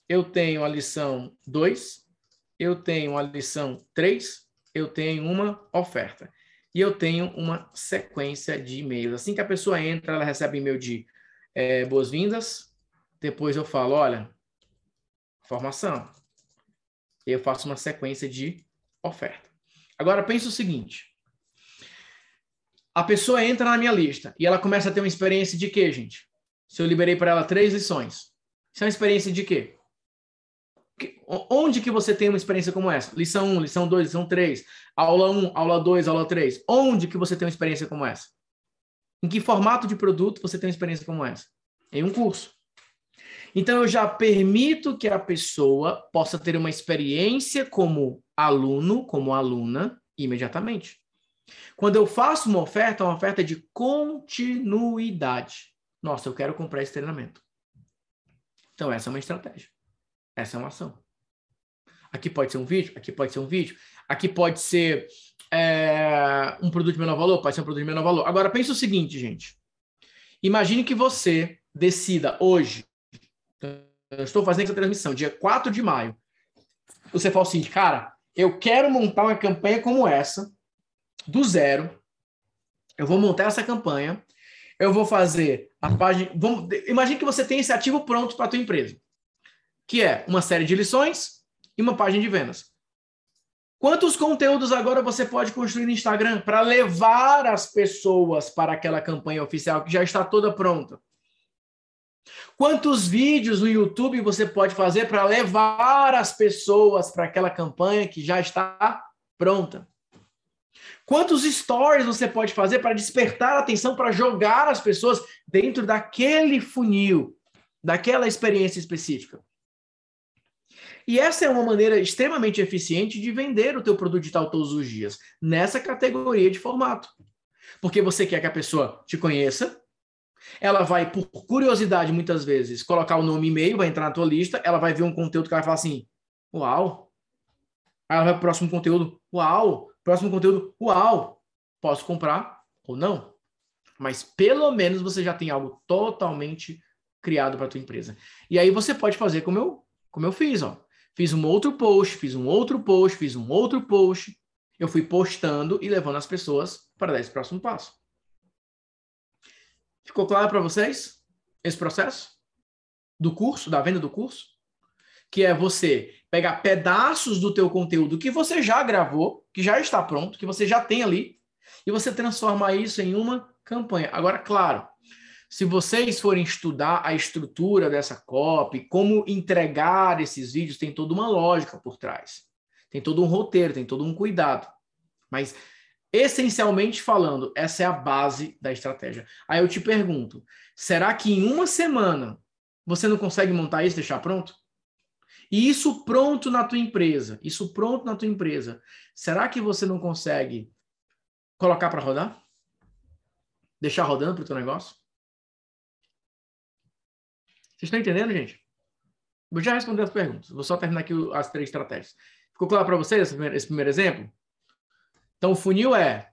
[SPEAKER 1] eu tenho a lição 2, eu tenho a lição 3, eu tenho uma oferta. E eu tenho uma sequência de e-mails. Assim que a pessoa entra, ela recebe e-mail de é, boas-vindas. Depois eu falo, olha, formação. Eu faço uma sequência de oferta. Agora pense o seguinte. A pessoa entra na minha lista e ela começa a ter uma experiência de quê, gente? Se eu liberei para ela três lições. Isso é uma experiência de quê? Onde que você tem uma experiência como essa? Lição 1, lição 2, lição 3, aula 1, aula 2, aula 3. Onde que você tem uma experiência como essa? Em que formato de produto você tem uma experiência como essa? Em um curso. Então eu já permito que a pessoa possa ter uma experiência como aluno, como aluna, imediatamente. Quando eu faço uma oferta, é uma oferta de continuidade. Nossa, eu quero comprar esse treinamento. Então essa é uma estratégia. Essa é uma ação. Aqui pode ser um vídeo, aqui pode ser um vídeo, aqui pode ser é, um produto de menor valor, pode ser um produto de menor valor. Agora, pense o seguinte, gente. Imagine que você decida hoje, eu estou fazendo essa transmissão, dia 4 de maio. Você fala assim, cara, eu quero montar uma campanha como essa, do zero. Eu vou montar essa campanha. Eu vou fazer a página. Vamos, imagine que você tem esse ativo pronto para a tua empresa que é uma série de lições e uma página de vendas. Quantos conteúdos agora você pode construir no Instagram para levar as pessoas para aquela campanha oficial que já está toda pronta? Quantos vídeos no YouTube você pode fazer para levar as pessoas para aquela campanha que já está pronta? Quantos stories você pode fazer para despertar a atenção, para jogar as pessoas dentro daquele funil, daquela experiência específica? E essa é uma maneira extremamente eficiente de vender o teu produto digital todos os dias, nessa categoria de formato. Porque você quer que a pessoa te conheça, ela vai, por curiosidade, muitas vezes, colocar o nome e e-mail, vai entrar na tua lista, ela vai ver um conteúdo que ela vai falar assim, uau. Aí ela vai próximo conteúdo, uau. Próximo conteúdo, uau. Posso comprar ou não? Mas pelo menos você já tem algo totalmente criado para tua empresa. E aí você pode fazer como eu, como eu fiz, ó. Fiz um outro post, fiz um outro post, fiz um outro post. Eu fui postando e levando as pessoas para dar esse próximo passo. Ficou claro para vocês esse processo do curso, da venda do curso? Que é você pegar pedaços do teu conteúdo que você já gravou, que já está pronto, que você já tem ali, e você transformar isso em uma campanha. Agora, claro, se vocês forem estudar a estrutura dessa copy, como entregar esses vídeos, tem toda uma lógica por trás. Tem todo um roteiro, tem todo um cuidado. Mas, essencialmente falando, essa é a base da estratégia. Aí eu te pergunto: será que em uma semana você não consegue montar isso e deixar pronto? E isso pronto na tua empresa, isso pronto na tua empresa, será que você não consegue colocar para rodar? Deixar rodando para o teu negócio? Vocês estão entendendo, gente? Vou já responder as perguntas. Vou só terminar aqui as três estratégias. Ficou claro para vocês esse primeiro, esse primeiro exemplo? Então, o funil é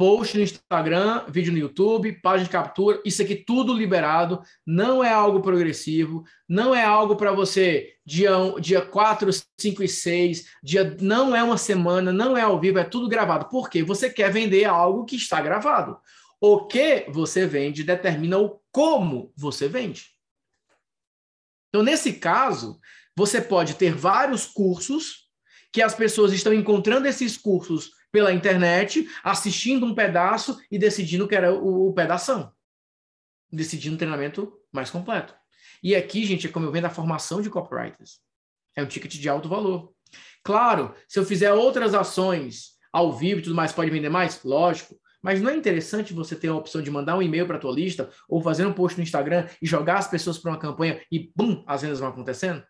[SPEAKER 1] post no Instagram, vídeo no YouTube, página de captura, isso aqui tudo liberado, não é algo progressivo, não é algo para você dia, dia 4, 5 e 6, dia, não é uma semana, não é ao vivo, é tudo gravado. Por quê? Você quer vender algo que está gravado. O que você vende determina o como você vende. Então, nesse caso, você pode ter vários cursos que as pessoas estão encontrando esses cursos pela internet, assistindo um pedaço e decidindo que era o, o pedação. Decidindo um treinamento mais completo. E aqui, gente, é como eu vendo a formação de copywriters. É um ticket de alto valor. Claro, se eu fizer outras ações ao vivo e tudo mais, pode vender mais? Lógico. Mas não é interessante você ter a opção de mandar um e-mail para a tua lista ou fazer um post no Instagram e jogar as pessoas para uma campanha e, bum, as vendas vão acontecendo?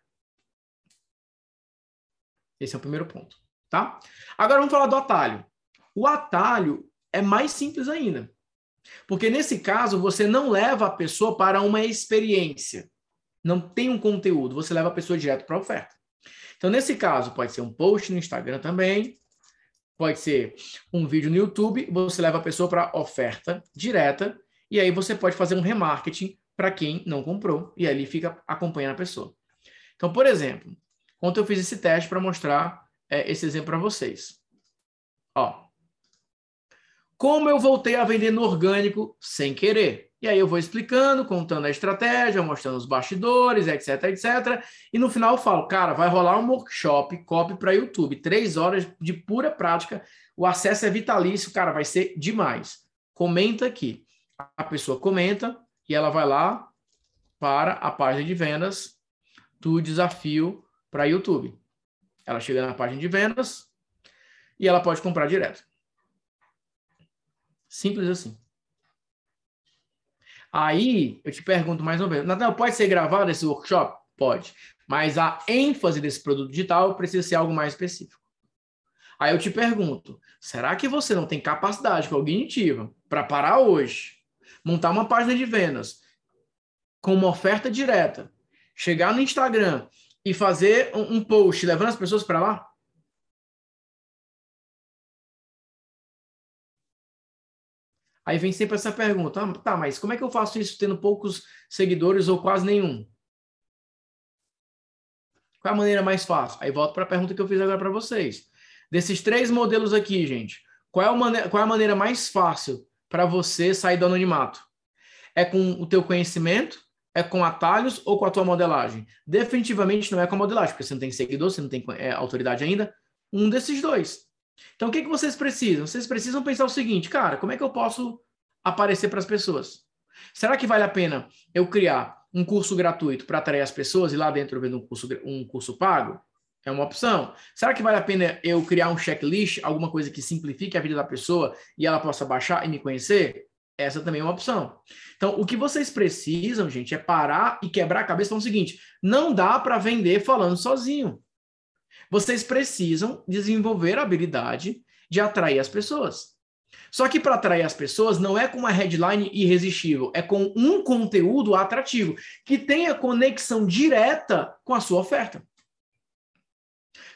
[SPEAKER 1] Esse é o primeiro ponto, tá? Agora vamos falar do atalho. O atalho é mais simples ainda. Porque nesse caso, você não leva a pessoa para uma experiência. Não tem um conteúdo, você leva a pessoa direto para a oferta. Então, nesse caso, pode ser um post no Instagram também, pode ser um vídeo no YouTube, você leva a pessoa para oferta direta, e aí você pode fazer um remarketing para quem não comprou, e ali fica acompanhando a pessoa. Então, por exemplo, Ontem eu fiz esse teste para mostrar é, esse exemplo para vocês. Ó. Como eu voltei a vender no orgânico sem querer? E aí eu vou explicando, contando a estratégia, mostrando os bastidores, etc, etc. E no final eu falo, cara, vai rolar um workshop, copy para YouTube, três horas de pura prática. O acesso é vitalício, cara, vai ser demais. Comenta aqui. A pessoa comenta e ela vai lá para a página de vendas do desafio para YouTube. Ela chega na página de vendas e ela pode comprar direto. Simples assim. Aí eu te pergunto mais uma vez, Natal, pode ser gravado esse workshop? Pode. Mas a ênfase desse produto digital precisa ser algo mais específico. Aí eu te pergunto, será que você não tem capacidade cognitiva para parar hoje, montar uma página de vendas com uma oferta direta, chegar no Instagram e fazer um, um post levando as pessoas para lá? Aí vem sempre essa pergunta: ah, tá, mas como é que eu faço isso tendo poucos seguidores ou quase nenhum? Qual é a maneira mais fácil? Aí volto para a pergunta que eu fiz agora para vocês. Desses três modelos aqui, gente, qual é maneira, qual é a maneira mais fácil para você sair do anonimato? É com o teu conhecimento, é com atalhos ou com a tua modelagem? Definitivamente não é com a modelagem, porque você não tem seguidor, você não tem é, autoridade ainda. Um desses dois. Então, o que, que vocês precisam? Vocês precisam pensar o seguinte, cara, como é que eu posso aparecer para as pessoas? Será que vale a pena eu criar um curso gratuito para atrair as pessoas e lá dentro eu vendo um curso, um curso pago? É uma opção. Será que vale a pena eu criar um checklist, alguma coisa que simplifique a vida da pessoa e ela possa baixar e me conhecer? Essa também é uma opção. Então, o que vocês precisam, gente, é parar e quebrar a cabeça falando o seguinte: não dá para vender falando sozinho. Vocês precisam desenvolver a habilidade de atrair as pessoas. Só que para atrair as pessoas não é com uma headline irresistível, é com um conteúdo atrativo que tenha conexão direta com a sua oferta.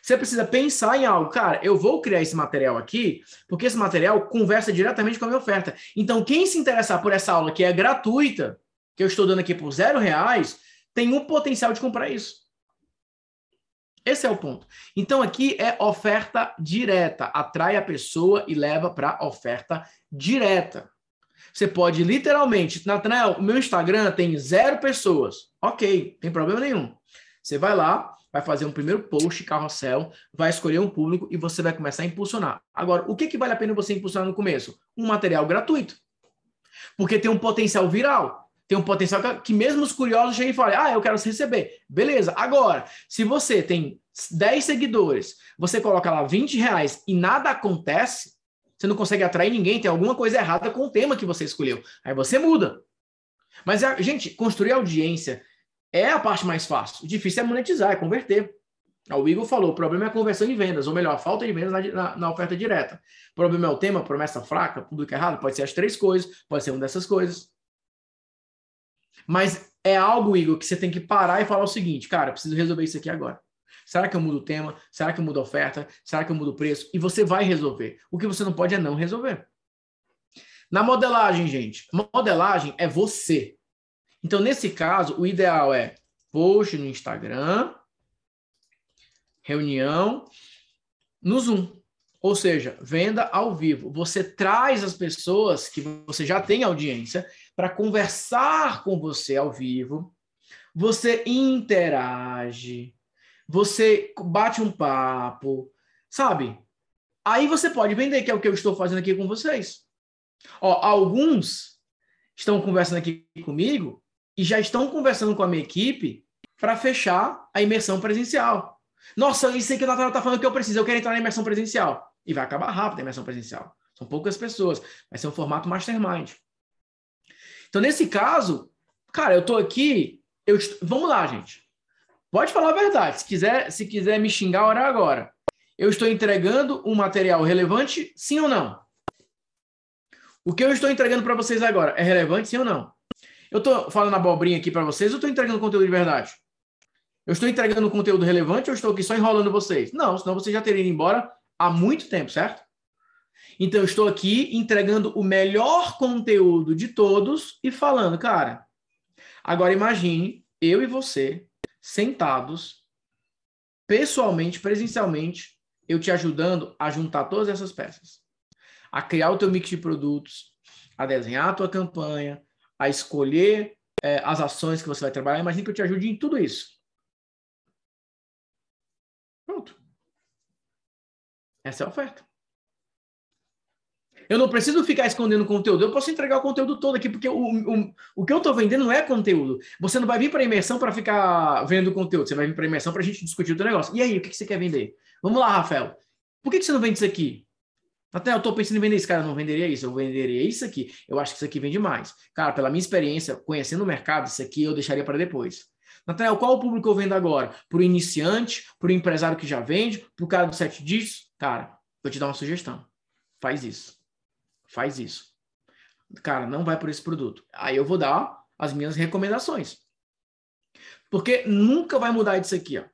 [SPEAKER 1] Você precisa pensar em algo. Cara, eu vou criar esse material aqui, porque esse material conversa diretamente com a minha oferta. Então, quem se interessar por essa aula que é gratuita, que eu estou dando aqui por zero reais, tem um potencial de comprar isso. Esse é o ponto. Então, aqui é oferta direta. Atrai a pessoa e leva para oferta direta. Você pode literalmente, Nathanael, o meu Instagram tem zero pessoas. Ok, tem problema nenhum. Você vai lá, vai fazer um primeiro post carrossel, vai escolher um público e você vai começar a impulsionar. Agora, o que, que vale a pena você impulsionar no começo? Um material gratuito. Porque tem um potencial viral. Tem um potencial que, mesmo os curiosos cheguem e falem, ah, eu quero receber. Beleza. Agora, se você tem 10 seguidores, você coloca lá 20 reais e nada acontece, você não consegue atrair ninguém, tem alguma coisa errada com o tema que você escolheu. Aí você muda. Mas, gente, construir audiência é a parte mais fácil. O difícil é monetizar, é converter. O Igor falou, o problema é a conversão de vendas, ou melhor, a falta de vendas na, na, na, oferta direta. O problema é o tema, promessa fraca, público errado, pode ser as três coisas, pode ser uma dessas coisas. Mas é algo, Igor, que você tem que parar e falar o seguinte, cara, preciso resolver isso aqui agora. Será que eu mudo o tema? Será que eu mudo a oferta? Será que eu mudo o preço? E você vai resolver. O que você não pode é não resolver. Na modelagem, gente, modelagem é você. Então, nesse caso, o ideal é post no Instagram, reunião no Zoom. Ou seja, venda ao vivo. Você traz as pessoas que você já tem audiência para conversar com você ao vivo, você interage, você bate um papo, sabe? Aí você pode vender, que é o que eu estou fazendo aqui com vocês. Ó, alguns estão conversando aqui comigo e já estão conversando com a minha equipe para fechar a imersão presencial. Nossa, isso aí que o Natal está falando que eu preciso, eu quero entrar na imersão presencial. E vai acabar rápido a imersão presencial. São poucas pessoas. Vai ser um formato mastermind. Então, nesse caso, cara, eu estou aqui. Eu, vamos lá, gente. Pode falar a verdade. Se quiser, se quiser me xingar, orar agora. Eu estou entregando um material relevante, sim ou não? O que eu estou entregando para vocês agora é relevante, sim ou não? Eu estou falando abobrinha aqui para vocês ou estou entregando conteúdo de verdade? Eu estou entregando conteúdo relevante ou estou aqui só enrolando vocês? Não, senão vocês já teriam ido embora há muito tempo, certo? Então, eu estou aqui entregando o melhor conteúdo de todos e falando, cara, agora imagine eu e você sentados, pessoalmente, presencialmente, eu te ajudando a juntar todas essas peças, a criar o teu mix de produtos, a desenhar a tua campanha, a escolher é, as ações que você vai trabalhar. Imagine que eu te ajude em tudo isso. Pronto. Essa é a oferta. Eu não preciso ficar escondendo conteúdo. Eu posso entregar o conteúdo todo aqui, porque o, o, o que eu estou vendendo não é conteúdo. Você não vai vir para a imersão para ficar vendo conteúdo. Você vai vir para a imersão para a gente discutir o teu negócio. E aí, o que, que você quer vender? Vamos lá, Rafael. Por que, que você não vende isso aqui? Até eu estou pensando em vender isso. Cara, eu não venderia isso. Eu venderia isso aqui. Eu acho que isso aqui vende mais. Cara, pela minha experiência, conhecendo o mercado, isso aqui eu deixaria para depois. Nathanael, qual o público eu vendo agora? Para o iniciante, para o empresário que já vende, para o cara dos sete dígitos? Cara, vou te dar uma sugestão. Faz isso. Faz isso. Cara, não vai por esse produto. Aí eu vou dar as minhas recomendações. Porque nunca vai mudar disso aqui, ó.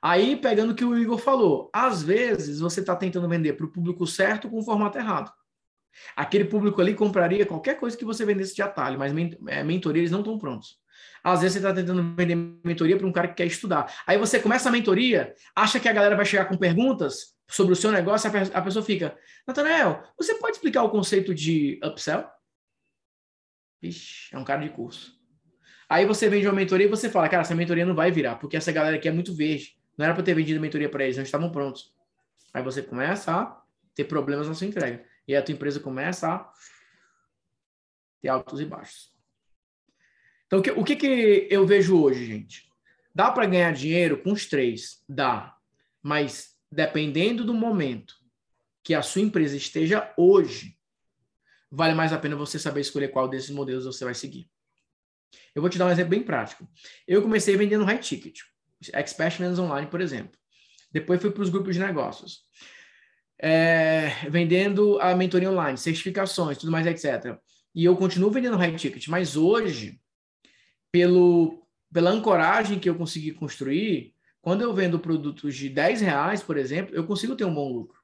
[SPEAKER 1] Aí, pegando o que o Igor falou, às vezes você está tentando vender para o público certo com o formato errado. Aquele público ali compraria qualquer coisa que você vendesse de atalho, mas é, mentoria eles não estão prontos. Às vezes você está tentando vender mentoria para um cara que quer estudar. Aí você começa a mentoria, acha que a galera vai chegar com perguntas, sobre o seu negócio, a pessoa fica, Natanael, você pode explicar o conceito de upsell? Ixi, é um cara de curso. Aí você vende uma mentoria e você fala, cara, essa mentoria não vai virar, porque essa galera aqui é muito verde. Não era para ter vendido mentoria para eles, não estavam prontos. Aí você começa a ter problemas na sua entrega. E a tua empresa começa a ter altos e baixos. Então, o que, que eu vejo hoje, gente? Dá para ganhar dinheiro com os três? Dá. Mas dependendo do momento que a sua empresa esteja hoje, vale mais a pena você saber escolher qual desses modelos você vai seguir. Eu vou te dar um exemplo bem prático. Eu comecei vendendo high ticket, expert vendas online, por exemplo. Depois fui para os grupos de negócios. É, vendendo a mentoria online, certificações, tudo mais, etc. E eu continuo vendendo high ticket, mas hoje, pelo, pela ancoragem que eu consegui construir, quando eu vendo produtos de 10 reais, por exemplo, eu consigo ter um bom lucro.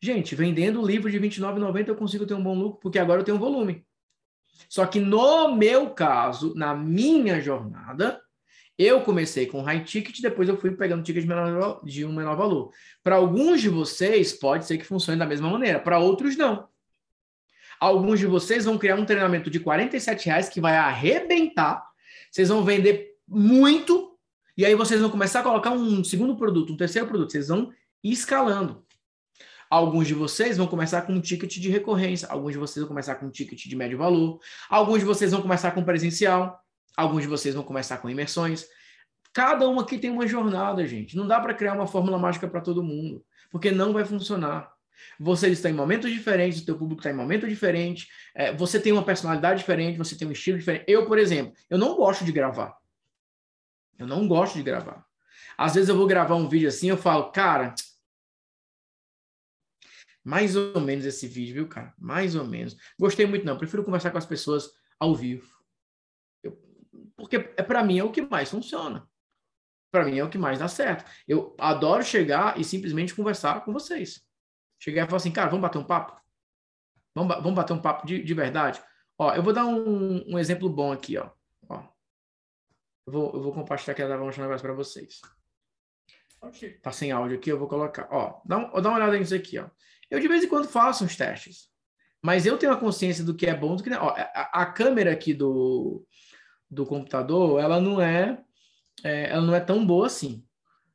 [SPEAKER 1] Gente, vendendo livro de R$29,90 eu consigo ter um bom lucro, porque agora eu tenho um volume. Só que no meu caso, na minha jornada, eu comecei com high ticket, depois eu fui pegando ticket de, menor, de um menor valor. Para alguns de vocês, pode ser que funcione da mesma maneira, para outros, não. Alguns de vocês vão criar um treinamento de 47 reais que vai arrebentar. Vocês vão vender muito e aí vocês vão começar a colocar um segundo produto, um terceiro produto, vocês vão escalando. Alguns de vocês vão começar com um ticket de recorrência, alguns de vocês vão começar com um ticket de médio valor, alguns de vocês vão começar com presencial, alguns de vocês vão começar com imersões. Cada um aqui tem uma jornada, gente. Não dá para criar uma fórmula mágica para todo mundo, porque não vai funcionar. Vocês estão em momentos diferentes, o teu público está em momento diferente, é, você tem uma personalidade diferente, você tem um estilo diferente. Eu, por exemplo, eu não gosto de gravar. Eu não gosto de gravar. Às vezes eu vou gravar um vídeo assim, eu falo, cara, mais ou menos esse vídeo, viu, cara? Mais ou menos. Gostei muito, não. Prefiro conversar com as pessoas ao vivo. Porque é para mim é o que mais funciona. Para mim é o que mais dá certo. Eu adoro chegar e simplesmente conversar com vocês. Chegar e falar assim, cara, vamos bater um papo? Vamos, vamos bater um papo de, de verdade? Ó, eu vou dar um, um exemplo bom aqui, ó. ó. Eu vou, eu vou compartilhar aqui, vou mostrar um negócio para vocês. Tá sem áudio aqui, eu vou colocar. Ó, dá, um, dá uma olhada nisso aqui, ó. Eu de vez em quando faço uns testes, mas eu tenho a consciência do que é bom do que não. Ó, a, a câmera aqui do, do computador, ela não é, é, ela não é tão boa assim.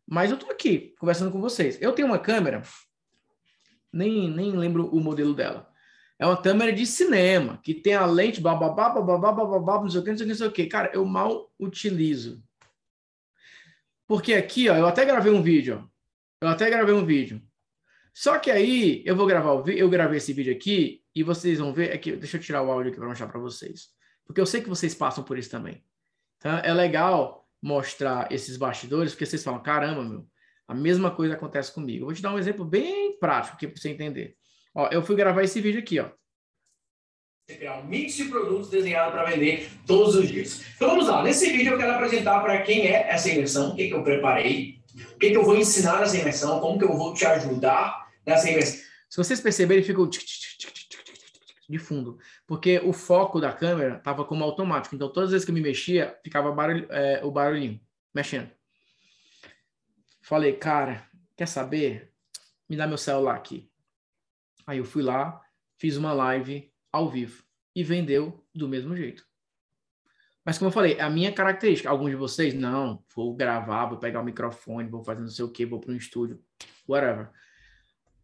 [SPEAKER 1] Mas eu tô aqui conversando com vocês. Eu tenho uma câmera, nem, nem lembro o modelo dela. É uma câmera de cinema, que tem a lente, bababá, bababá, bababá, não sei o que, não sei o que, não sei o que. Cara, eu mal utilizo. Porque aqui, ó, eu até gravei um vídeo, ó. Eu até gravei um vídeo. Só que aí eu vou gravar o vídeo, eu gravei esse vídeo aqui e vocês vão ver, é que deixa eu tirar o áudio aqui para mostrar para vocês. Porque eu sei que vocês passam por isso também. Então é legal mostrar esses bastidores, porque vocês falam, caramba, meu, a mesma coisa acontece comigo. Eu vou te dar um exemplo bem prático aqui para você entender. Ó, eu fui gravar esse vídeo aqui, ó. Criar um mix de produtos desenhado para vender todos os dias. Então vamos lá. Nesse vídeo eu quero apresentar para quem é essa imersão, o que, que eu preparei, o que, que eu vou ensinar nessa imersão, como que eu vou te ajudar nessa imersão. Se vocês perceberem, fica o de fundo, porque o foco da câmera estava como automático. Então todas as vezes que eu me mexia, ficava barulho, é, o barulhinho mexendo. Falei, cara, quer saber? Me dá meu celular aqui. Aí eu fui lá, fiz uma live ao vivo e vendeu do mesmo jeito. Mas como eu falei, a minha característica, alguns de vocês, não, vou gravar, vou pegar o microfone, vou fazer não sei o que, vou para um estúdio, whatever.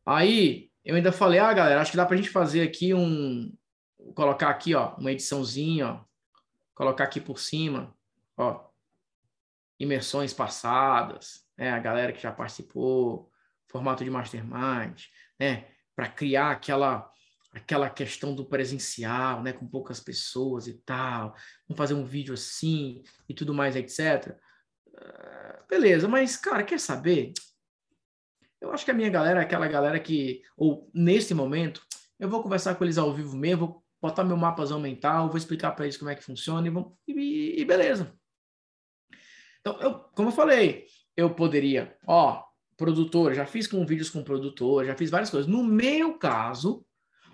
[SPEAKER 1] Aí eu ainda falei, ah, galera, acho que dá para a gente fazer aqui um, colocar aqui, ó, uma ediçãozinha, ó, colocar aqui por cima, ó, imersões passadas, né, a galera que já participou, formato de mastermind, né, para criar aquela aquela questão do presencial, né, com poucas pessoas e tal, vamos fazer um vídeo assim e tudo mais, etc. Uh, ah, beleza, mas cara, quer saber? Eu acho que a minha galera é aquela galera que, ou nesse momento, eu vou conversar com eles ao vivo mesmo, vou botar meu mapazão mental, vou explicar para eles como é que funciona e, e, e beleza. Então, eu, como eu falei, eu poderia, ó, produtor, já fiz com vídeos com produtor, já fiz várias coisas. No meu caso,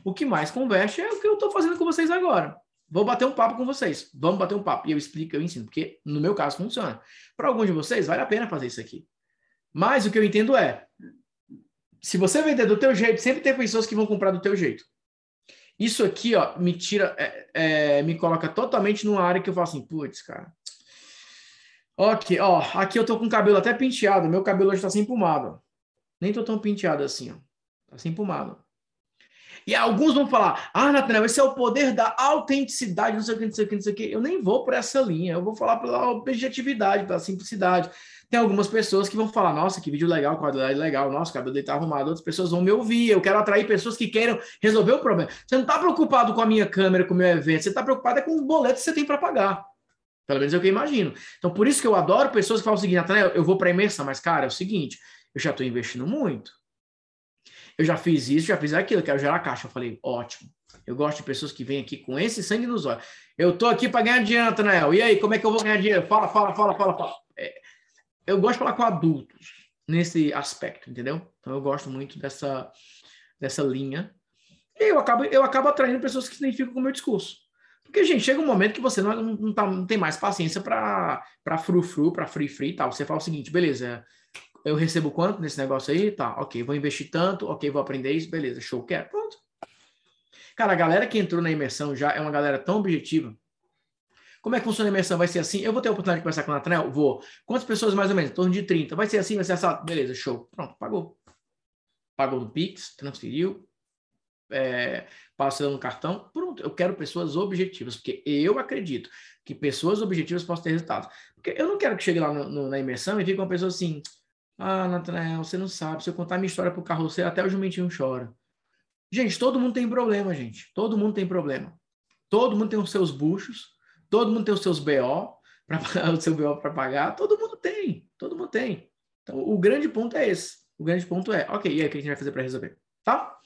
[SPEAKER 1] o que mais converte é o que eu estou fazendo com vocês agora. Vou bater um papo com vocês. Vamos bater um papo. E eu explico, eu ensino, porque no meu caso funciona. Para alguns de vocês, vale a pena fazer isso aqui. Mas o que eu entendo é, se você vender do teu jeito, sempre tem pessoas que vão comprar do teu jeito. Isso aqui, ó, me tira, é, é, me coloca totalmente numa área que eu falo assim, putz, cara, Ok, ó, aqui eu tô com o cabelo até penteado, meu cabelo hoje tá sem pomada. Nem tô tão penteado assim, ó. Tá sem pomada. E alguns vão falar, ah, Nathanael, esse é o poder da autenticidade, não sei o que, não sei o que, não sei o que. Eu nem vou por essa linha, eu vou falar pela objetividade, pela simplicidade. Tem algumas pessoas que vão falar, nossa, que vídeo legal, qualidade legal, nossa, o cabelo dele tá arrumado. Outras pessoas vão me ouvir, eu quero atrair pessoas que queiram resolver o problema. Você não tá preocupado com a minha câmera, com o meu evento, você tá preocupado é com o boleto que você tem para pagar. Pelo menos é o que eu imagino. Então, por isso que eu adoro pessoas que falam o seguinte, Nathanael, eu vou para imersão, mas, cara, é o seguinte, eu já estou investindo muito. Eu já fiz isso, já fiz aquilo, quero gerar caixa. Eu falei, ótimo. Eu gosto de pessoas que vêm aqui com esse sangue nos olhos. Eu estou aqui para ganhar dinheiro, Nathanael. E aí, como é que eu vou ganhar dinheiro? Fala, fala, fala, fala, fala. É, eu gosto de falar com adultos nesse aspecto, entendeu? Então, eu gosto muito dessa, dessa linha. E eu acabo, eu acabo atraindo pessoas que se identificam com o meu discurso. Porque, gente, chega um momento que você não, não, tá, não tem mais paciência para frufru, para free free e tal. Você fala o seguinte, beleza, eu recebo quanto nesse negócio aí? Tá, ok, vou investir tanto, ok, vou aprender isso, beleza, show, quero, pronto. Cara, a galera que entrou na imersão já é uma galera tão objetiva. Como é que funciona a imersão? Vai ser assim? Eu vou ter a oportunidade de conversar com o Nathaniel? Vou. Quantas pessoas mais ou menos? Em torno de 30. Vai ser assim, vai ser assim? Beleza, show. Pronto, pagou. Pagou no Pix, transferiu, é, no cartão, pronto, eu quero pessoas objetivas, porque eu acredito que pessoas objetivas possam ter resultados. Porque eu não quero que chegue lá no, no, na imersão e fique uma pessoa assim, ah, Natanael, você não sabe, se eu contar minha história pro carroceiro, até o jumentinho chora. Gente, todo mundo tem problema, gente. Todo mundo tem problema. Todo mundo tem os seus buchos, todo mundo tem os seus BO, para <laughs> o seu BO para pagar, todo mundo tem, todo mundo tem. Então, o grande ponto é esse. O grande ponto é, ok, e aí o que a gente vai fazer para resolver? Tá?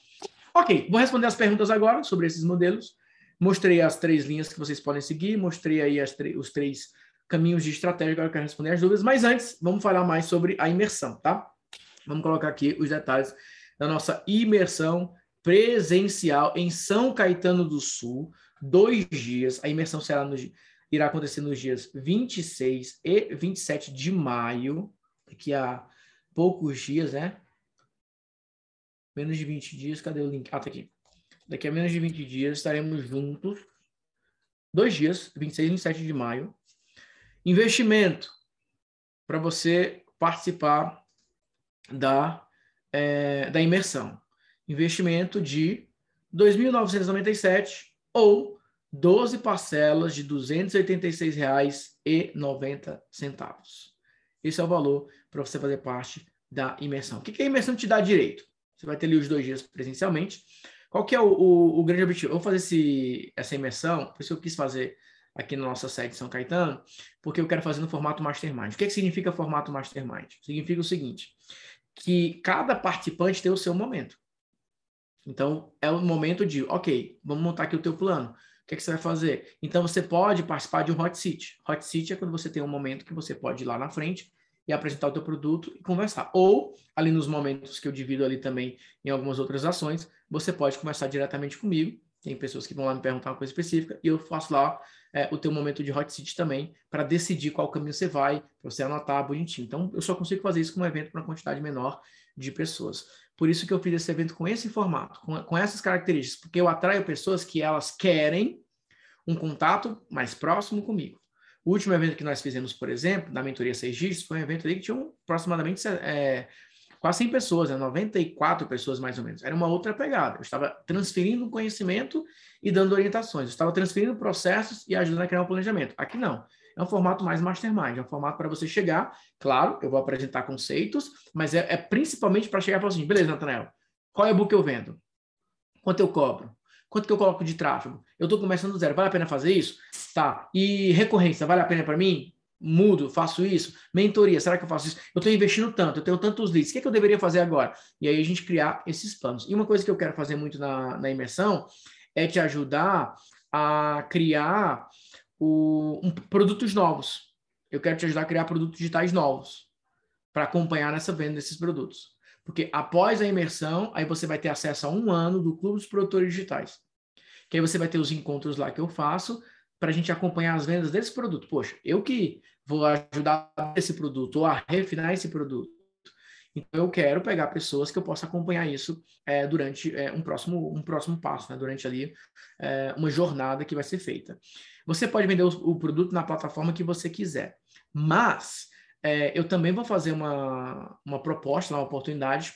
[SPEAKER 1] Ok, vou responder as perguntas agora sobre esses modelos. Mostrei as três linhas que vocês podem seguir, mostrei aí os três caminhos de estratégia, agora eu quero responder as dúvidas, mas antes, vamos falar mais sobre a imersão, tá? Vamos colocar aqui os detalhes da nossa imersão presencial em São Caetano do Sul, dois dias. A imersão será no, irá acontecer nos dias 26 e 27 de maio, daqui a poucos dias, né? menos de 20 dias, cadê o link? Ah, tá aqui. Daqui a menos de 20 dias estaremos juntos, dois dias, 26 e 27 de maio, Investimento para você participar da, é, da imersão. Investimento de R$ 2.997 ou 12 parcelas de R$ 286,90. Esse é o valor para você fazer parte da imersão. O que, que a imersão te dá direito? Você vai ter ali os dois dias presencialmente. Qual que é o, o, o grande objetivo? Eu vou fazer esse, essa imersão, por isso eu quis fazer aqui na nossa sede de São Caetano, porque eu quero fazer no formato Mastermind. O que, que significa formato Mastermind? Significa o seguinte, que cada participante tem o seu momento. Então, é o momento de, ok, vamos montar aqui o teu plano. O que, que você vai fazer? Então, você pode participar de um hot seat. Hot seat é quando você tem um momento que você pode ir lá na frente e apresentar o teu produto e conversar. Ou, ali nos momentos que eu divido ali também em algumas outras ações, você pode conversar diretamente comigo. Tem pessoas que vão lá me perguntar uma coisa específica e eu faço lá é, o teu momento de hot seat também para decidir qual caminho você vai, para você anotar bonitinho. Então, eu só consigo fazer isso com um evento para uma quantidade menor de pessoas. Por isso que eu fiz esse evento com esse formato, com, com essas características, porque eu atraio pessoas que elas querem um contato mais próximo comigo. O último evento que nós fizemos, por exemplo, da mentoria 6 dígitos, foi um evento ali que tinha aproximadamente é, quase 100 pessoas, né? 94 pessoas mais ou menos. Era uma outra pegada. Eu estava transferindo conhecimento e dando orientações. Eu estava transferindo processos e ajudando a criar um planejamento. Aqui não. É um formato mais mastermind, é um formato para você chegar. Claro, eu vou apresentar conceitos, mas é, é principalmente para chegar falar assim: beleza, Natanael, qual e-book eu vendo? Quanto eu cobro? Quanto que eu coloco de tráfego? Eu estou começando do zero. Vale a pena fazer isso? Tá. E recorrência, vale a pena para mim? Mudo, faço isso. Mentoria, será que eu faço isso? Eu estou investindo tanto, eu tenho tantos leads. O que, é que eu deveria fazer agora? E aí a gente criar esses planos. E uma coisa que eu quero fazer muito na, na imersão é te ajudar a criar o, um, produtos novos. Eu quero te ajudar a criar produtos digitais novos para acompanhar nessa venda desses produtos. Porque após a imersão, aí você vai ter acesso a um ano do Clube dos Produtores Digitais. Que aí você vai ter os encontros lá que eu faço para a gente acompanhar as vendas desse produto. Poxa, eu que vou ajudar esse produto ou a refinar esse produto. Então eu quero pegar pessoas que eu possa acompanhar isso é, durante é, um, próximo, um próximo passo, né? durante ali é, uma jornada que vai ser feita. Você pode vender o, o produto na plataforma que você quiser, mas eu também vou fazer uma, uma proposta, uma oportunidade.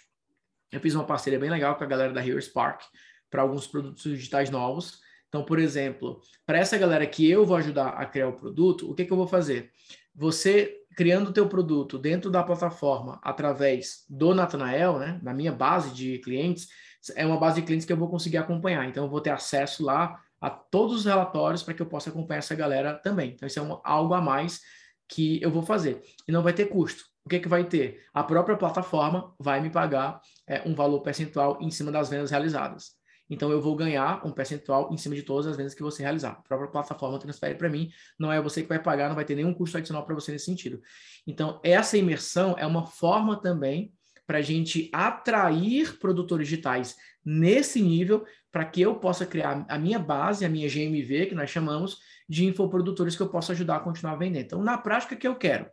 [SPEAKER 1] Eu fiz uma parceria bem legal com a galera da Here Spark para alguns produtos digitais novos. Então, por exemplo, para essa galera que eu vou ajudar a criar o produto, o que, que eu vou fazer? Você criando o teu produto dentro da plataforma através do Natanael, né, na minha base de clientes, é uma base de clientes que eu vou conseguir acompanhar. Então, eu vou ter acesso lá a todos os relatórios para que eu possa acompanhar essa galera também. Então, isso é um, algo a mais que eu vou fazer. E não vai ter custo. O que, que vai ter? A própria plataforma vai me pagar é, um valor percentual em cima das vendas realizadas. Então eu vou ganhar um percentual em cima de todas as vendas que você realizar. A própria plataforma transfere para mim, não é você que vai pagar, não vai ter nenhum custo adicional para você nesse sentido. Então, essa imersão é uma forma também para a gente atrair produtores digitais nesse nível, para que eu possa criar a minha base, a minha GMV, que nós chamamos, de infoprodutores que eu possa ajudar a continuar a vender. Então, na prática, o que eu quero?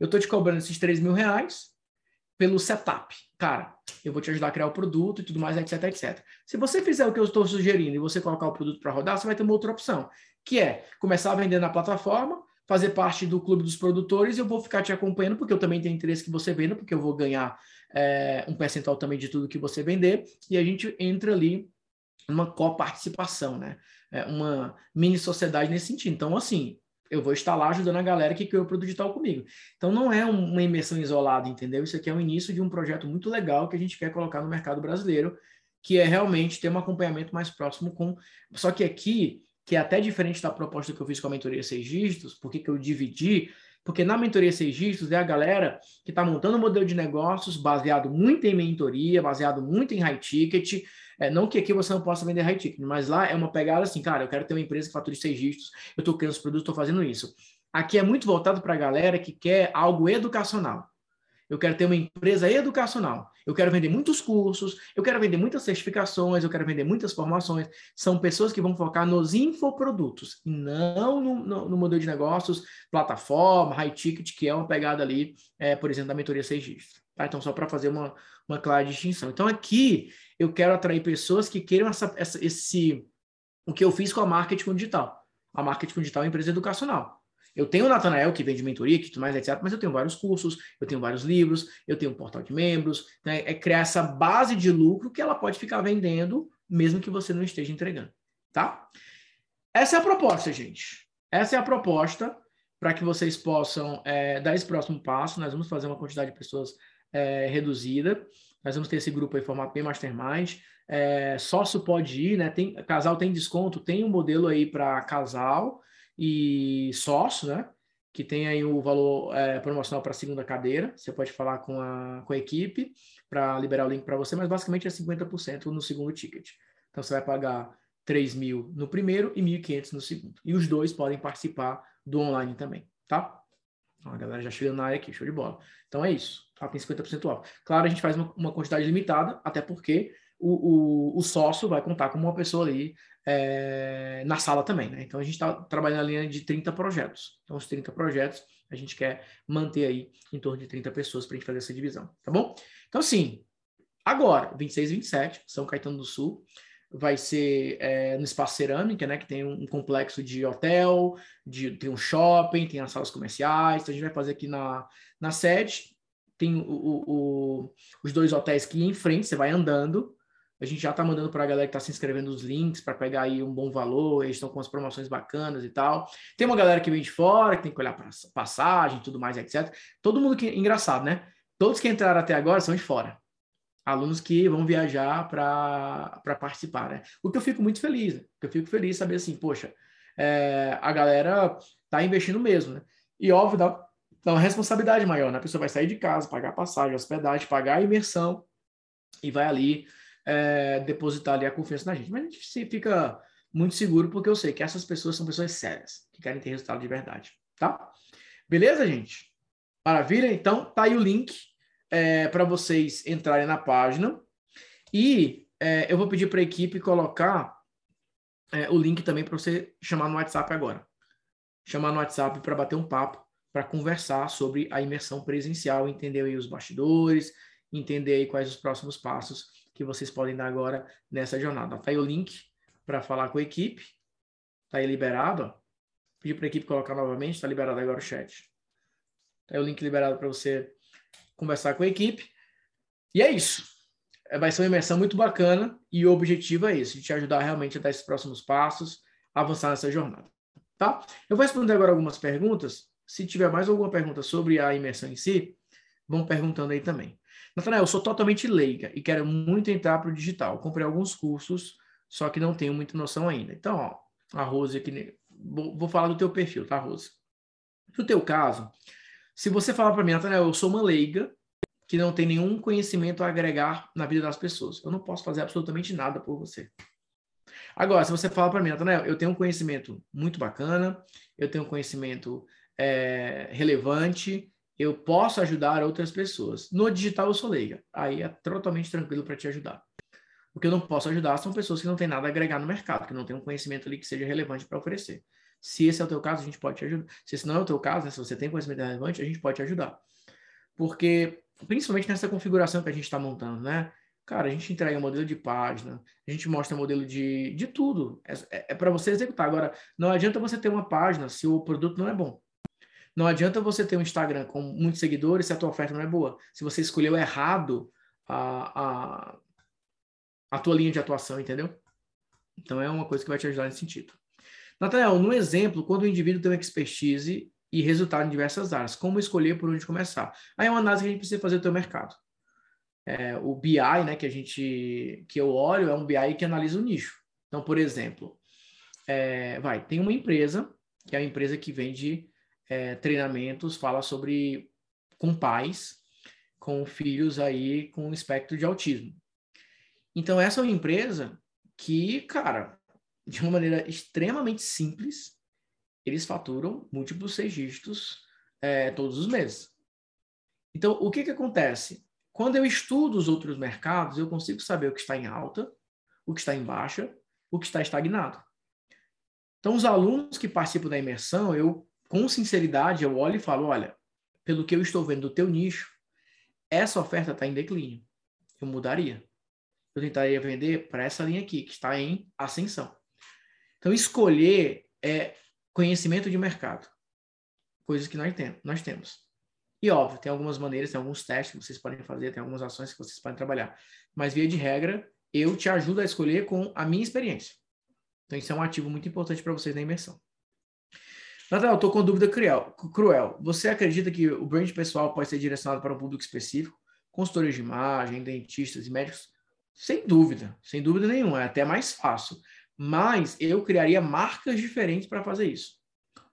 [SPEAKER 1] Eu estou te cobrando esses 3 mil reais pelo setup. Cara, eu vou te ajudar a criar o produto e tudo mais, etc, etc. Se você fizer o que eu estou sugerindo e você colocar o produto para rodar, você vai ter uma outra opção, que é começar a vender na plataforma, fazer parte do clube dos produtores e eu vou ficar te acompanhando, porque eu também tenho interesse que você venda, porque eu vou ganhar é, um percentual também de tudo que você vender, e a gente entra ali numa coparticipação, né? É uma mini sociedade nesse sentido. Então, assim, eu vou estar lá ajudando a galera que criou o produto digital comigo. Então, não é uma imersão isolada, entendeu? Isso aqui é o início de um projeto muito legal que a gente quer colocar no mercado brasileiro, que é realmente ter um acompanhamento mais próximo com. Só que aqui, que é até diferente da proposta que eu fiz com a mentoria seis dígitos, porque que eu dividi, porque na mentoria seis dígitos é a galera que está montando um modelo de negócios baseado muito em mentoria, baseado muito em high ticket. É, não que aqui você não possa vender high ticket, mas lá é uma pegada assim, cara, eu quero ter uma empresa que fature seis dígitos, eu estou criando os produtos, estou fazendo isso. Aqui é muito voltado para a galera que quer algo educacional. Eu quero ter uma empresa educacional. Eu quero vender muitos cursos, eu quero vender muitas certificações, eu quero vender muitas formações. São pessoas que vão focar nos infoprodutos e não no, no, no modelo de negócios, plataforma, high ticket, que é uma pegada ali, é, por exemplo, da mentoria 6 dígitos. Tá? Então, só para fazer uma, uma clara distinção. Então, aqui eu quero atrair pessoas que queiram essa, essa, esse o que eu fiz com a marketing digital. A marketing digital é uma empresa educacional. Eu tenho o Natanael, que vende mentoria, que tudo mais, etc. Mas eu tenho vários cursos, eu tenho vários livros, eu tenho um portal de membros. Né? É criar essa base de lucro que ela pode ficar vendendo, mesmo que você não esteja entregando. Tá? Essa é a proposta, gente. Essa é a proposta para que vocês possam é, dar esse próximo passo. Nós vamos fazer uma quantidade de pessoas é, reduzida. Nós vamos ter esse grupo aí formato bem mastermind. É, sócio pode ir, né? Tem, casal tem desconto, tem um modelo aí para casal e sócio, né? Que tem aí o valor é, promocional para a segunda cadeira. Você pode falar com a, com a equipe para liberar o link para você, mas basicamente é 50% no segundo ticket. Então você vai pagar 3 mil no primeiro e 1.500 no segundo. E os dois podem participar do online também, tá? a galera já chegando na área aqui, show de bola. Então é isso, tá? tem 50% off. Claro, a gente faz uma, uma quantidade limitada, até porque o, o, o, sócio vai contar como uma pessoa ali é, na sala também, né? Então a gente está trabalhando na linha de 30 projetos. Então, os 30 projetos a gente quer manter aí em torno de 30 pessoas para a gente fazer essa divisão, tá bom? Então, assim, agora, 26 e 27, São Caetano do Sul vai ser é, no Espaço Cerâmica, né, que tem um, complexo de hotel, de, tem um shopping, tem as salas comerciais, então a gente vai fazer aqui na, na sede, tem o, os dois hotéis que em frente, você vai andando, a gente já está mandando para a galera que está se inscrevendo os links para pegar aí um bom valor, eles estão com as promoções bacanas e tal. Tem uma galera que vem de fora, que tem que olhar para passagem, tudo mais, etc. Todo mundo que engraçado, né? Todos que entraram até agora são de fora alunos que vão viajar para participar, né? O que eu fico muito feliz, né? eu fico feliz saber assim, poxa, é, a galera tá investindo mesmo, né? E óbvio, dá, dá uma responsabilidade maior, né? A pessoa vai sair de casa, pagar passagem, hospedagem, pagar a imersão e vai ali é, depositar ali a confiança na gente. Mas a gente fica muito seguro porque eu sei que essas pessoas são pessoas sérias, que querem ter resultado de verdade, tá? Beleza, gente? Maravilha? Então, tá aí o link é, para vocês entrarem na página. E é, eu vou pedir para a equipe colocar é, o link também para você chamar no WhatsApp agora. Chamar no WhatsApp para bater um papo, para conversar sobre a imersão presencial, entender aí os bastidores, entender aí quais os próximos passos que vocês podem dar agora nessa jornada. Tá aí o link para falar com a equipe. Tá aí liberado, ó. Pedir para a equipe colocar novamente, está liberado agora o chat. Tá aí o link liberado para você conversar com a equipe. E é isso. É, vai ser uma imersão muito bacana e o objetivo é esse, te ajudar realmente a dar esses próximos passos, avançar nessa jornada. Tá? Eu vou responder agora algumas perguntas. Se tiver mais alguma pergunta sobre a imersão em si, vão perguntando aí também. Natanael, eu sou totalmente leiga e quero muito entrar para o digital. Comprei alguns cursos, só que não tenho muita noção ainda. Então, ó, a Rose aqui, vou, falar do teu perfil, tá, Rose? No teu caso, se você falar para mim, Nathanael, eu sou uma leiga que não tem nenhum conhecimento a agregar na vida das pessoas. Eu não posso fazer absolutamente nada por você. Agora, se você fala para mim, Nathanael, eu tenho um conhecimento muito bacana, eu tenho um conhecimento é, relevante, eu posso ajudar outras pessoas. No digital eu sou leiga. Aí é totalmente tranquilo para te ajudar. O que eu não posso ajudar são pessoas que não têm nada a agregar no mercado, que não têm um conhecimento ali que seja relevante para oferecer. Se esse é o teu caso, a gente pode te ajudar. Se esse não é o teu caso, né, se você tem conhecimento relevante, a gente pode te ajudar. Porque, principalmente nessa configuração que a gente está montando, né? Cara, a gente entrega modelo de página, a gente mostra modelo de, de tudo. É, é, é para você executar. Agora, não adianta você ter uma página se o produto não é bom. Não adianta você ter um Instagram com muitos seguidores se a tua oferta não é boa. Se você escolheu errado a, a, a tua linha de atuação, entendeu? Então é uma coisa que vai te ajudar nesse sentido. Nathanael, no exemplo, quando o indivíduo tem uma expertise e resultado em diversas áreas, como escolher por onde começar? Aí é uma análise que a gente precisa fazer do teu mercado. É, o BI, né, que a gente, que eu olho, é um BI que analisa o nicho. Então, por exemplo, é, vai, tem uma empresa que é a empresa que vende é, treinamentos, fala sobre com pais, com filhos aí com espectro de autismo. Então, essa é uma empresa que, cara, de uma maneira extremamente simples, eles faturam múltiplos dígitos é, todos os meses. Então, o que, que acontece? Quando eu estudo os outros mercados, eu consigo saber o que está em alta, o que está em baixa, o que está estagnado. Então, os alunos que participam da imersão, eu, com sinceridade, eu olho e falo, olha, pelo que eu estou vendo do teu nicho, essa oferta está em declínio. Eu mudaria. Eu tentaria vender para essa linha aqui, que está em ascensão. Então, escolher é conhecimento de mercado. coisas que nós, nós temos. E óbvio, tem algumas maneiras, tem alguns testes que vocês podem fazer, tem algumas ações que vocês podem trabalhar. Mas via de regra, eu te ajudo a escolher com a minha experiência. Então isso é um ativo muito importante para vocês na imersão. Natal, estou com dúvida cruel. Você acredita que o brand pessoal pode ser direcionado para um público específico? Consultores de imagem, dentistas e médicos? Sem dúvida, sem dúvida nenhuma. É até mais fácil. Mas eu criaria marcas diferentes para fazer isso.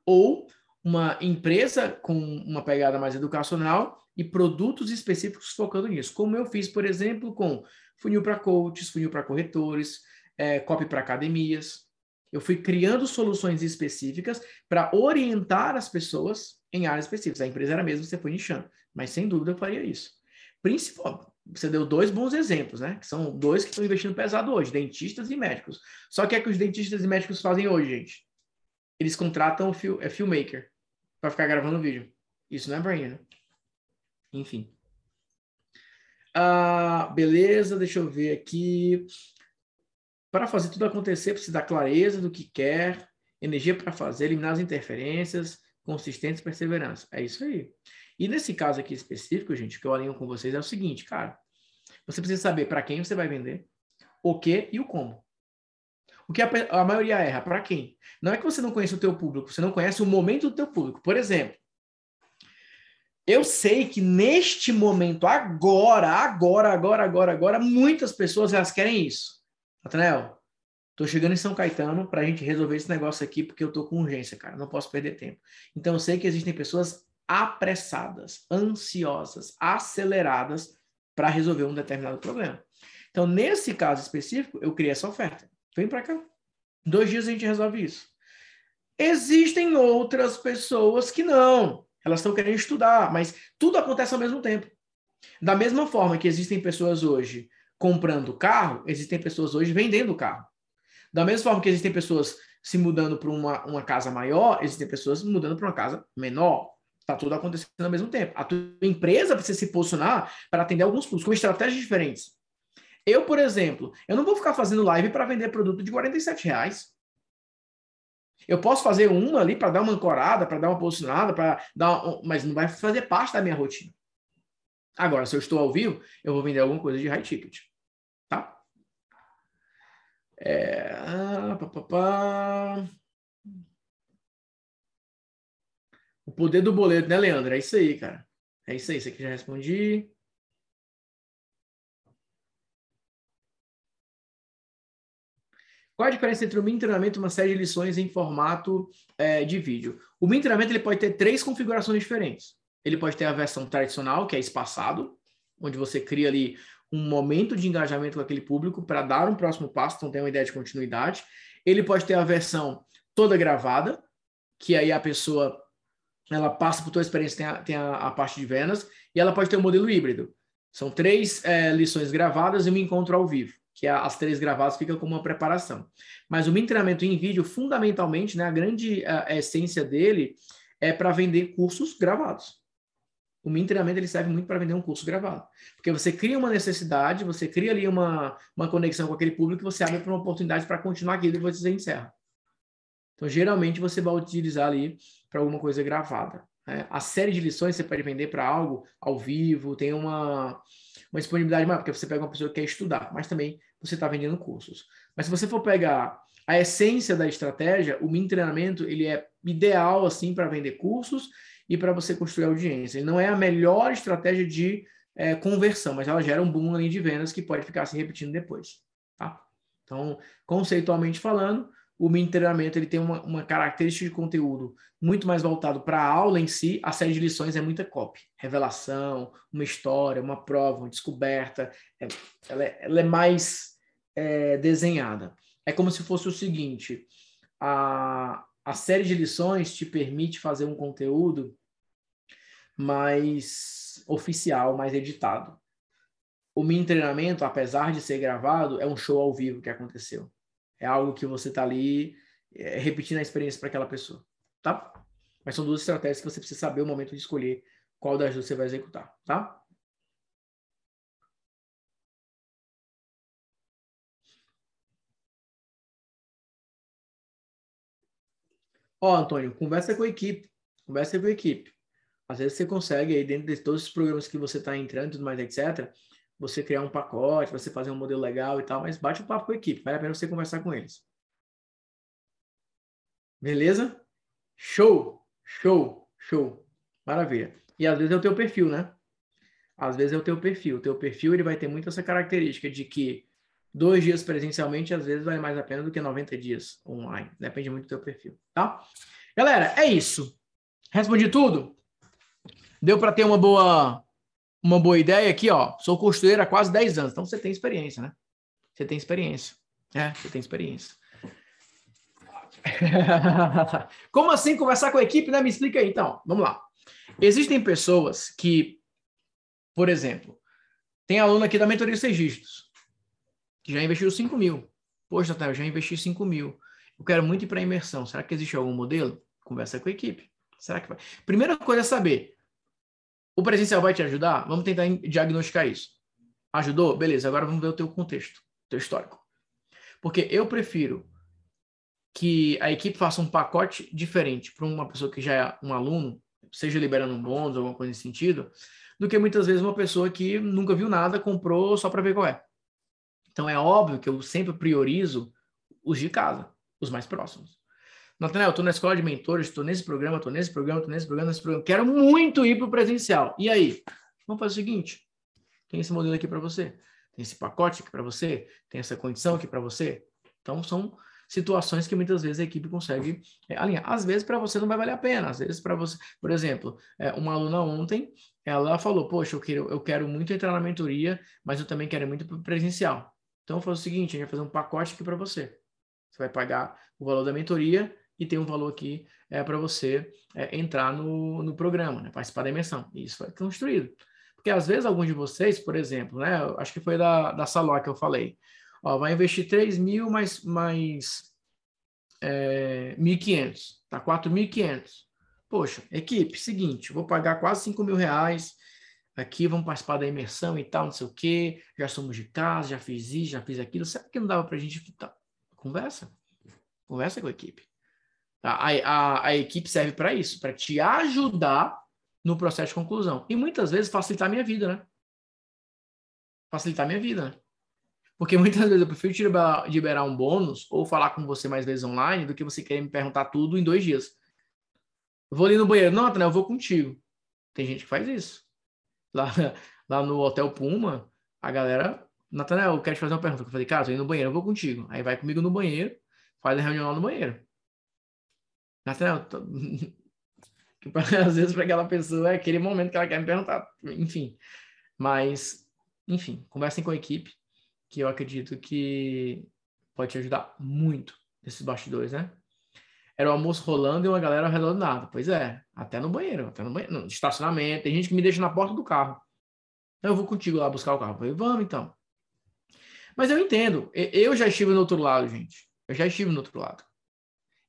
[SPEAKER 1] Ou uma empresa com uma pegada mais educacional e produtos específicos focando nisso. Como eu fiz, por exemplo, com funil para coaches, funil para corretores, é, copy para academias. Eu fui criando soluções específicas para orientar as pessoas em áreas específicas. A empresa era mesmo, você foi nichando. Mas sem dúvida eu faria isso. Principal, você deu dois bons exemplos, né? Que são dois que estão investindo pesado hoje, dentistas e médicos. Só que é que os dentistas e médicos fazem hoje, gente? Eles contratam o fil é filmmaker para ficar gravando vídeo. Isso não é brain, né? Enfim. Ah, beleza, deixa eu ver aqui. Para fazer tudo acontecer, precisa dar clareza do que quer, energia para fazer, eliminar as interferências, consistência e perseverança. É isso aí. E nesse caso aqui específico, gente, que eu alinho com vocês é o seguinte, cara. Você precisa saber para quem você vai vender, o que e o como. O que a, a maioria erra, para quem? Não é que você não conhece o teu público, você não conhece o momento do teu público. Por exemplo, eu sei que neste momento, agora, agora, agora, agora, agora, muitas pessoas elas querem isso. Nathanael, tô chegando em São Caetano para a gente resolver esse negócio aqui porque eu tô com urgência, cara. Não posso perder tempo. Então eu sei que existem pessoas apressadas, ansiosas, aceleradas para resolver um determinado problema. Então, nesse caso específico, eu criei essa oferta. Vem para cá. Dois dias a gente resolve isso. Existem outras pessoas que não. Elas estão querendo estudar, mas tudo acontece ao mesmo tempo. Da mesma forma que existem pessoas hoje comprando carro, existem pessoas hoje vendendo carro. Da mesma forma que existem pessoas se mudando para uma, uma casa maior, existem pessoas mudando para uma casa menor. Está tudo acontecendo ao mesmo tempo. A tua empresa precisa se posicionar para atender alguns públicos, com estratégias diferentes. Eu, por exemplo, eu não vou ficar fazendo live para vender produto de 47 reais. Eu posso fazer uma ali para dar uma ancorada, para dar uma posicionada, para dar, mas não vai fazer parte da minha rotina. Agora, se eu estou ao vivo, eu vou vender alguma coisa de high ticket. É... Ah, pá, pá, pá. O poder do boleto, né, Leandro? É isso aí, cara. É isso aí. Isso aqui já respondi. Qual a diferença entre o Min Treinamento e uma série de lições em formato é, de vídeo? O Min Treinamento ele pode ter três configurações diferentes. Ele pode ter a versão tradicional, que é espaçado, onde você cria ali um momento de engajamento com aquele público para dar um próximo passo, então tem uma ideia de continuidade. Ele pode ter a versão toda gravada, que aí a pessoa ela passa por toda a experiência, tem a, tem a, a parte de vendas, e ela pode ter o um modelo híbrido. São três é, lições gravadas e um encontro ao vivo, que é, as três gravadas ficam como uma preparação. Mas o treinamento em vídeo, fundamentalmente, né, a grande a, a essência dele é para vender cursos gravados. O Min Treinamento ele serve muito para vender um curso gravado. Porque você cria uma necessidade, você cria ali uma, uma conexão com aquele público, você abre para uma oportunidade para continuar aquilo e você encerra. Então, geralmente, você vai utilizar ali para alguma coisa gravada. Né? A série de lições você pode vender para algo ao vivo, tem uma, uma disponibilidade maior, porque você pega uma pessoa que quer estudar, mas também você está vendendo cursos. Mas se você for pegar a essência da estratégia, o Min Treinamento ele é ideal assim para vender cursos e para você construir audiência. Ele não é a melhor estratégia de é, conversão, mas ela gera um boom ali de vendas que pode ficar se repetindo depois. Tá? Então, conceitualmente falando, o meu treinamento ele tem uma, uma característica de conteúdo muito mais voltado para a aula em si. A série de lições é muita copy, revelação, uma história, uma prova, uma descoberta. É, ela, é, ela, é, mais é, desenhada. É como se fosse o seguinte: a, a série de lições te permite fazer um conteúdo mais oficial, mais editado. O meu treinamento, apesar de ser gravado, é um show ao vivo que aconteceu. É algo que você está ali é, repetindo a experiência para aquela pessoa, tá? Mas são duas estratégias que você precisa saber o momento de escolher qual das duas você vai executar, tá? Ó, Antônio, conversa com a equipe. conversa com a equipe. Às vezes você consegue, aí dentro de todos os programas que você está entrando tudo mais, etc., você criar um pacote, você fazer um modelo legal e tal, mas bate o papo com a equipe, vale a pena você conversar com eles. Beleza? Show, show, show. Maravilha. E às vezes é o teu perfil, né? Às vezes é o teu perfil. O teu perfil ele vai ter muito essa característica de que dois dias presencialmente às vezes vale mais a pena do que 90 dias online. Depende muito do teu perfil, tá? Galera, é isso. Respondi tudo? Deu para ter uma boa uma boa ideia aqui, ó. Sou costureira há quase 10 anos, então você tem experiência, né? Você tem experiência. É, você tem experiência. <laughs> Como assim conversar com a equipe, né? Me explica aí, então. Vamos lá. Existem pessoas que, por exemplo, tem aluno aqui da mentoria dígitos, que já investiu 5 mil. Poxa, eu já investi 5 mil. Eu quero muito ir para imersão. Será que existe algum modelo? Conversa com a equipe. Será que vai? Primeira coisa é saber o presencial vai te ajudar? Vamos tentar diagnosticar isso. Ajudou? Beleza, agora vamos ver o teu contexto, teu histórico. Porque eu prefiro que a equipe faça um pacote diferente para uma pessoa que já é um aluno, seja liberando um bônus ou alguma coisa nesse sentido, do que muitas vezes uma pessoa que nunca viu nada, comprou só para ver qual é. Então é óbvio que eu sempre priorizo os de casa, os mais próximos. Nathanael, estou na escola de mentores, estou nesse programa, estou nesse programa, estou nesse programa, nesse programa. Quero muito ir para o presencial. E aí? Vamos fazer o seguinte: tem esse modelo aqui para você, tem esse pacote aqui para você, tem essa condição aqui para você. Então, são situações que muitas vezes a equipe consegue é, alinhar. Às vezes, para você não vai valer a pena. Às vezes, para você, por exemplo, é, uma aluna ontem, ela falou: Poxa, eu quero, eu quero muito entrar na mentoria, mas eu também quero muito presencial. Então, eu falo o seguinte: a gente vai fazer um pacote aqui para você. Você vai pagar o valor da mentoria e tem um valor aqui é, para você é, entrar no, no programa, né? participar da imersão. E isso foi construído. Porque às vezes alguns de vocês, por exemplo, né? acho que foi da, da Saló que eu falei, ó, vai investir 3 mil mais, mais é, 1.500, tá? 4.500. Poxa, equipe, seguinte, vou pagar quase 5 mil reais aqui, vamos participar da imersão e tal, não sei o quê, já somos de casa, já fiz isso, já fiz aquilo, será que não dava para a gente... Tá, conversa, conversa com a equipe. A, a, a equipe serve para isso, para te ajudar no processo de conclusão. E muitas vezes facilitar a minha vida, né? Facilitar a minha vida, né? Porque muitas vezes eu prefiro te liberar, um bônus ou falar com você mais vezes online do que você querer me perguntar tudo em dois dias. Vou ali no banheiro. Não, Nathanael, eu vou contigo. Tem gente que faz isso. Lá, <laughs> lá no Hotel Puma, a galera... Nathanael, eu quero te fazer uma pergunta. Eu falei, cara, tô indo no banheiro, eu vou contigo. Aí vai comigo no banheiro, faz a reunião lá no banheiro. Nathanael, tô... <laughs> <laughs> às vezes para aquela pessoa é aquele momento que ela quer me perguntar, enfim. Mas, enfim, conversem com a equipe, que eu acredito que pode te ajudar muito nesses bastidores, né? Era o almoço rolando e uma galera ao redor do nada. Pois é, até no banheiro, até no banheiro, no estacionamento. Tem gente que me deixa na porta do carro. Eu vou contigo lá buscar o carro. Eu falei, vamos então. Mas eu entendo. Eu já estive no outro lado, gente. Eu já estive no outro lado.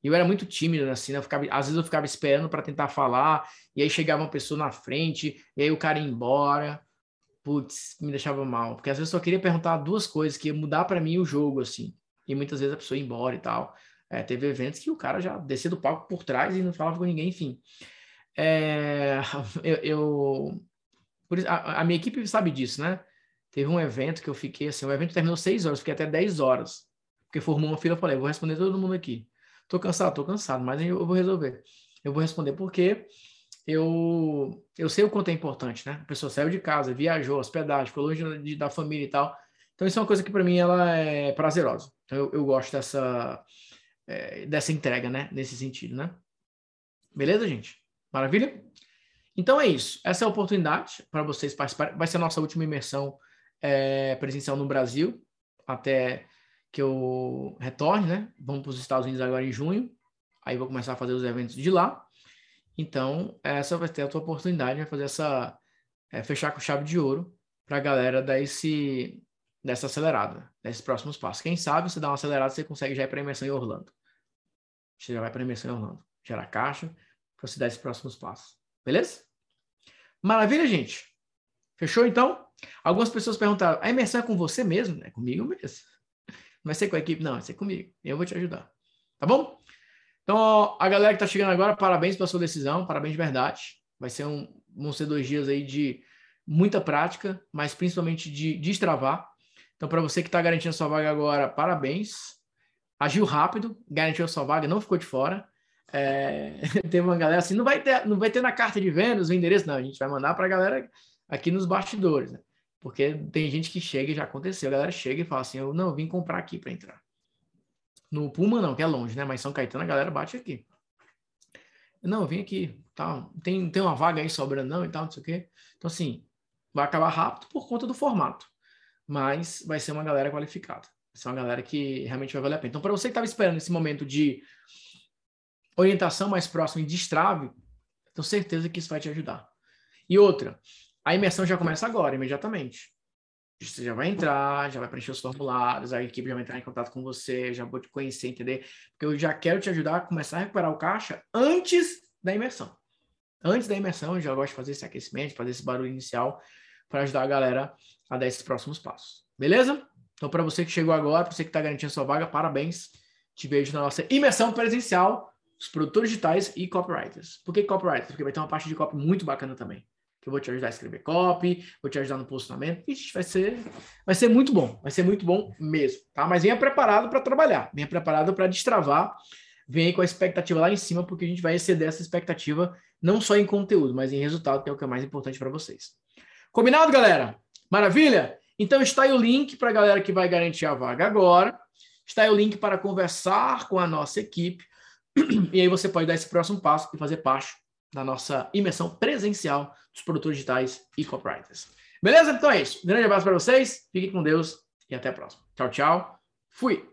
[SPEAKER 1] Eu era muito tímido, assim, né? eu ficava, às vezes eu ficava esperando para tentar falar, e aí chegava uma pessoa na frente, e aí o cara ia embora. Putz, me deixava mal. Porque às vezes eu só queria perguntar duas coisas que ia mudar para mim o jogo, assim. E muitas vezes a pessoa ia embora e tal. É, teve eventos que o cara já descia do palco por trás e não falava com ninguém, enfim. É, <laughs> eu, eu isso, a, a, minha equipe sabe disso, né? Teve um evento que eu fiquei assim, o evento terminou seis horas, fiquei até dez horas. Porque formou uma fila, eu falei, vou responder todo mundo aqui. Tô cansado, tô cansado, mas eu vou resolver. Eu vou responder porque eu, eu sei o quanto é importante, né? A pessoa saiu de casa, viajou, hospedagem, ficou longe de, da família e tal. Então, isso é uma coisa que para mim ela é prazerosa. Então, eu, eu gosto dessa, é, dessa entrega, né? Nesse sentido, né? Beleza, gente? Maravilha? Então é isso. Essa é a oportunidade para vocês participarem. Vai ser a nossa última imersão é, presencial no Brasil, até que eu retorne, né? Vamos para os Estados Unidos agora em junho. Aí vou começar a fazer os eventos de lá. Então, essa vai ter a tua oportunidade, vai fazer essa. É, fechar com chave de ouro para a galera dar esse, dessa acelerada, desses próximos passos. Quem sabe você dá uma acelerada, você consegue já ir para a imersão em Orlando. Você já vai para a imersão em Orlando. Gerar caixa para você dar esses próximos passos. Beleza? Maravilha, gente? Fechou então? Algumas pessoas perguntaram: a imersão é com você mesmo? É comigo mesmo. Vai ser com a equipe? Não, vai ser comigo. Eu vou te ajudar. Tá bom? Então, a galera que está chegando agora, parabéns pela sua decisão, parabéns de verdade. Vai ser um, vão ser dois dias aí de muita prática, mas principalmente de destravar. Então, para você que está garantindo sua vaga agora, parabéns. Agiu rápido, garantiu a sua vaga, não ficou de fora. É, <laughs> teve uma galera assim, não vai ter, não vai ter na carta de vendas o endereço, não, a gente vai mandar para a galera aqui nos bastidores, né? Porque tem gente que chega e já aconteceu, a galera chega e fala assim, eu não vim comprar aqui para entrar. No Puma não, que é longe, né? Mas São Caetano a galera bate aqui. Não, vim aqui, tá? Tem, tem uma vaga aí sobrando não e tal, não sei o quê. Então assim, vai acabar rápido por conta do formato, mas vai ser uma galera qualificada. Vai ser uma galera que realmente vai valer a pena. Então para você que estava esperando esse momento de orientação mais próxima e destrave, tenho certeza que isso vai te ajudar. E outra, a imersão já começa agora, imediatamente. Você já vai entrar, já vai preencher os formulários, a equipe já vai entrar em contato com você, já vou te conhecer, entender? Porque eu já quero te ajudar a começar a recuperar o caixa antes da imersão. Antes da imersão, eu já gosto de fazer esse aquecimento, fazer esse barulho inicial para ajudar a galera a dar esses próximos passos. Beleza? Então, para você que chegou agora, para você que está garantindo sua vaga, parabéns. Te vejo na nossa imersão presencial os produtores digitais e copywriters. Por que copywriters? Porque vai ter uma parte de copy muito bacana também. Que eu vou te ajudar a escrever copy, vou te ajudar no posicionamento. Ixi, vai ser, vai ser muito bom. Vai ser muito bom mesmo, tá? Mas venha preparado para trabalhar. Venha preparado para destravar. Venha com a expectativa lá em cima, porque a gente vai exceder essa expectativa não só em conteúdo, mas em resultado, que é o que é mais importante para vocês. Combinado, galera? Maravilha? Então está aí o link para a galera que vai garantir a vaga agora. Está aí o link para conversar com a nossa equipe e aí você pode dar esse próximo passo e fazer parte da nossa imersão presencial dos produtores digitais e copywriters. Beleza? Então é isso. Grande abraço para vocês, fiquem com Deus e até a próxima. Tchau, tchau. Fui!